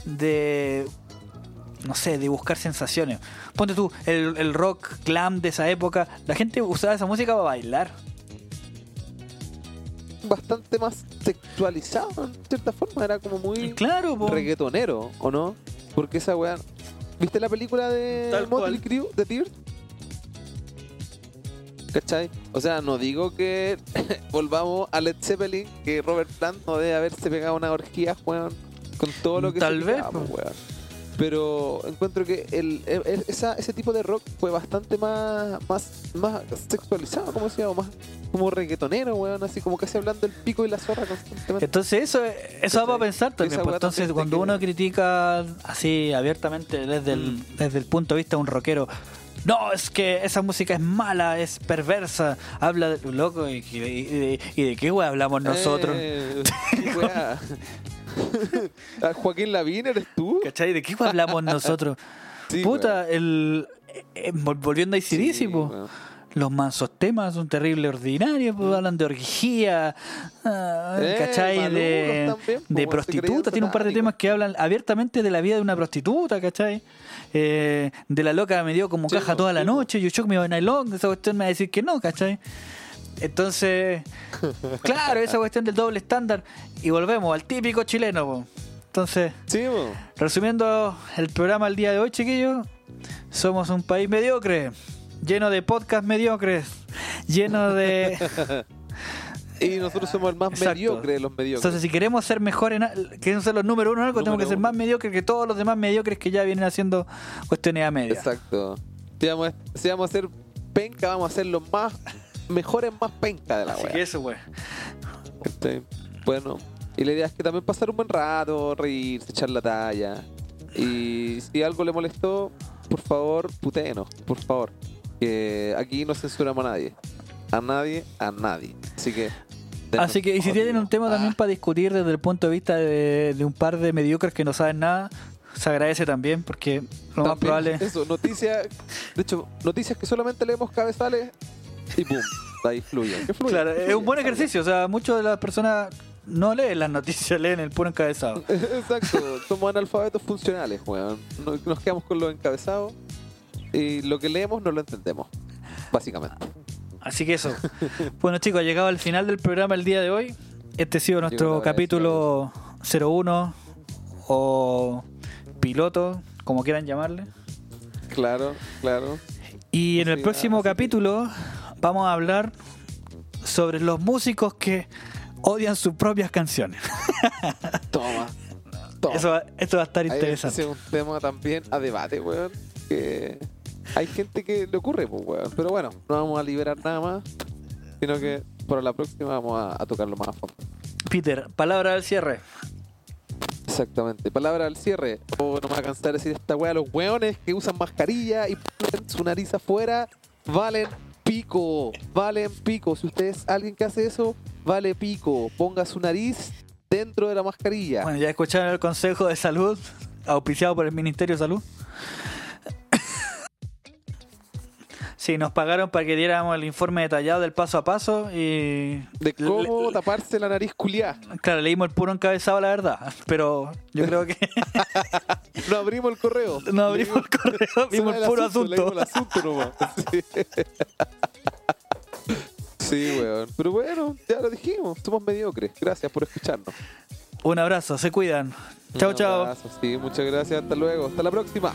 A: de no sé, de buscar sensaciones. Ponte tú, el, el rock glam de esa época, la gente usaba esa música para bailar.
B: Bastante más sexualizado, en cierta forma. Era como muy
A: Claro, po.
B: reggaetonero, ¿o no? Porque esa weá. ¿Viste la película de
A: Tal
B: Motley. Crue, de Tears? ¿Cachai? O sea, no digo que volvamos a Led Zeppelin, que Robert Plant no debe haberse pegado una orgía, weón, con todo lo que
A: Tal
B: se
A: vez,
B: pegaba, weón. Pero encuentro que el, el- el- esa- ese tipo de rock fue bastante más, más, más sexualizado, ¿cómo se llama? Más como reggaetonero, weón, así como casi hablando del pico y la zorra constantemente.
A: Entonces eso, eso va para pensar también. Pues, entonces cuando uno critica así abiertamente desde el,
B: Mm.
A: desde el punto de vista de un rockero, no, es que esa música es mala, es perversa, habla de loco y, y de, y de- y de qué weá hablamos nosotros.
B: Eh, Joaquín Lavín, ¿eres tú?
A: ¿Cachai? ¿De qué hablamos nosotros?
B: Sí,
A: Puta, el eh, eh, vol- volviendo a
B: Sí,
A: ICDC, po.
B: weón.
A: Los mansos temas son terribles ordinarios, pues, hablan de orgía, ah,
B: Eh,
A: De,
B: también,
A: de prostituta, tiene un par de temas que hablan abiertamente de la vida de una prostituta, ¿cachai? Eh, de la loca me dio como
B: Sí,
A: caja toda la
B: sí,
A: noche, yo shock me van long, esa cuestión me va a decir que no, ¿cachai? Entonces, claro, esa cuestión del doble estándar, y volvemos al típico chileno, po. Entonces,
B: Sí.
A: Resumiendo el programa el día de hoy, chiquillos, somos un país mediocre, lleno de podcasts mediocres, lleno de...
B: Y nosotros somos el más
A: Exacto.
B: mediocre de los mediocres.
A: Entonces, si queremos ser mejor en... al- queremos ser los número uno en algo,
B: Número
A: tenemos que ser
B: uno.
A: más mediocres que todos los demás mediocres que ya vienen haciendo cuestiones a media.
B: Exacto. Si vamos, a, si vamos a ser penca, vamos a ser los más mejores más penca de la
A: Así
B: wea.
A: que eso, güey.
B: ¿Cachai? Bueno, y la idea es que también pasar un buen rato, reírse, echar la talla. Y si algo le molestó, por favor, putéenos, por favor. Que aquí no censuramos a nadie. A nadie, a nadie. Así que.
A: Así que, y si tienen un tema
B: Ah,
A: también para discutir desde el punto de vista de, de un par de mediocres que no saben nada, se agradece también, porque lo más
B: también,
A: probable...
B: Eso, noticias. De hecho, noticias que solamente leemos cabezales y pum. Ahí fluye. Que
A: Claro,
B: que
A: es un buen ejercicio. O sea, muchas de las personas no leen las noticias, leen el puro encabezado.
B: Exacto, somos analfabetos funcionales, weón. Nos nos quedamos con los encabezados y lo que leemos no lo entendemos, básicamente.
A: Así que eso. Bueno, chicos, ha llegado al final del programa el día de hoy. Este ha sido nuestro capítulo 01 o piloto, como quieran llamarle.
B: Claro, claro.
A: Y en el
B: Sí,
A: próximo capítulo vamos a hablar sobre los músicos que odian sus propias canciones.
B: Toma. Toma.
A: Eso va, esto va a estar
B: Ahí
A: interesante.
B: es un tema también a debate, weón. Que hay gente que le ocurre, pues, weón. Pero bueno, no vamos a liberar nada más, sino que para la próxima vamos a, a tocarlo más a fondo.
A: Peter, palabra del cierre.
B: Exactamente. Palabra al cierre. Oh, no me va a cansar de decir esta weá. Los weones que usan mascarilla y ponen su nariz afuera valen pico. Valen pico. Si usted es alguien que hace eso, vale pico. Ponga su nariz dentro de la mascarilla.
A: Bueno, ya escucharon el Consejo de Salud, auspiciado por el Ministerio de Salud. Sí, nos pagaron para que diéramos el informe detallado del paso a paso y...
B: De cómo
A: le-
B: taparse la nariz culiá.
A: Claro, leímos el puro encabezado, la verdad, pero yo creo que
B: No abrimos el correo.
A: no abrimos el correo, vimos el puro asunto.
B: el asunto nomás. Sí. Sí, weón. Pero bueno, ya lo dijimos. Somos mediocres. Gracias por escucharnos.
A: Un abrazo, se cuidan. Chao,
B: Un
A: chao.
B: abrazo, Sí, muchas gracias. Hasta luego. Hasta la próxima.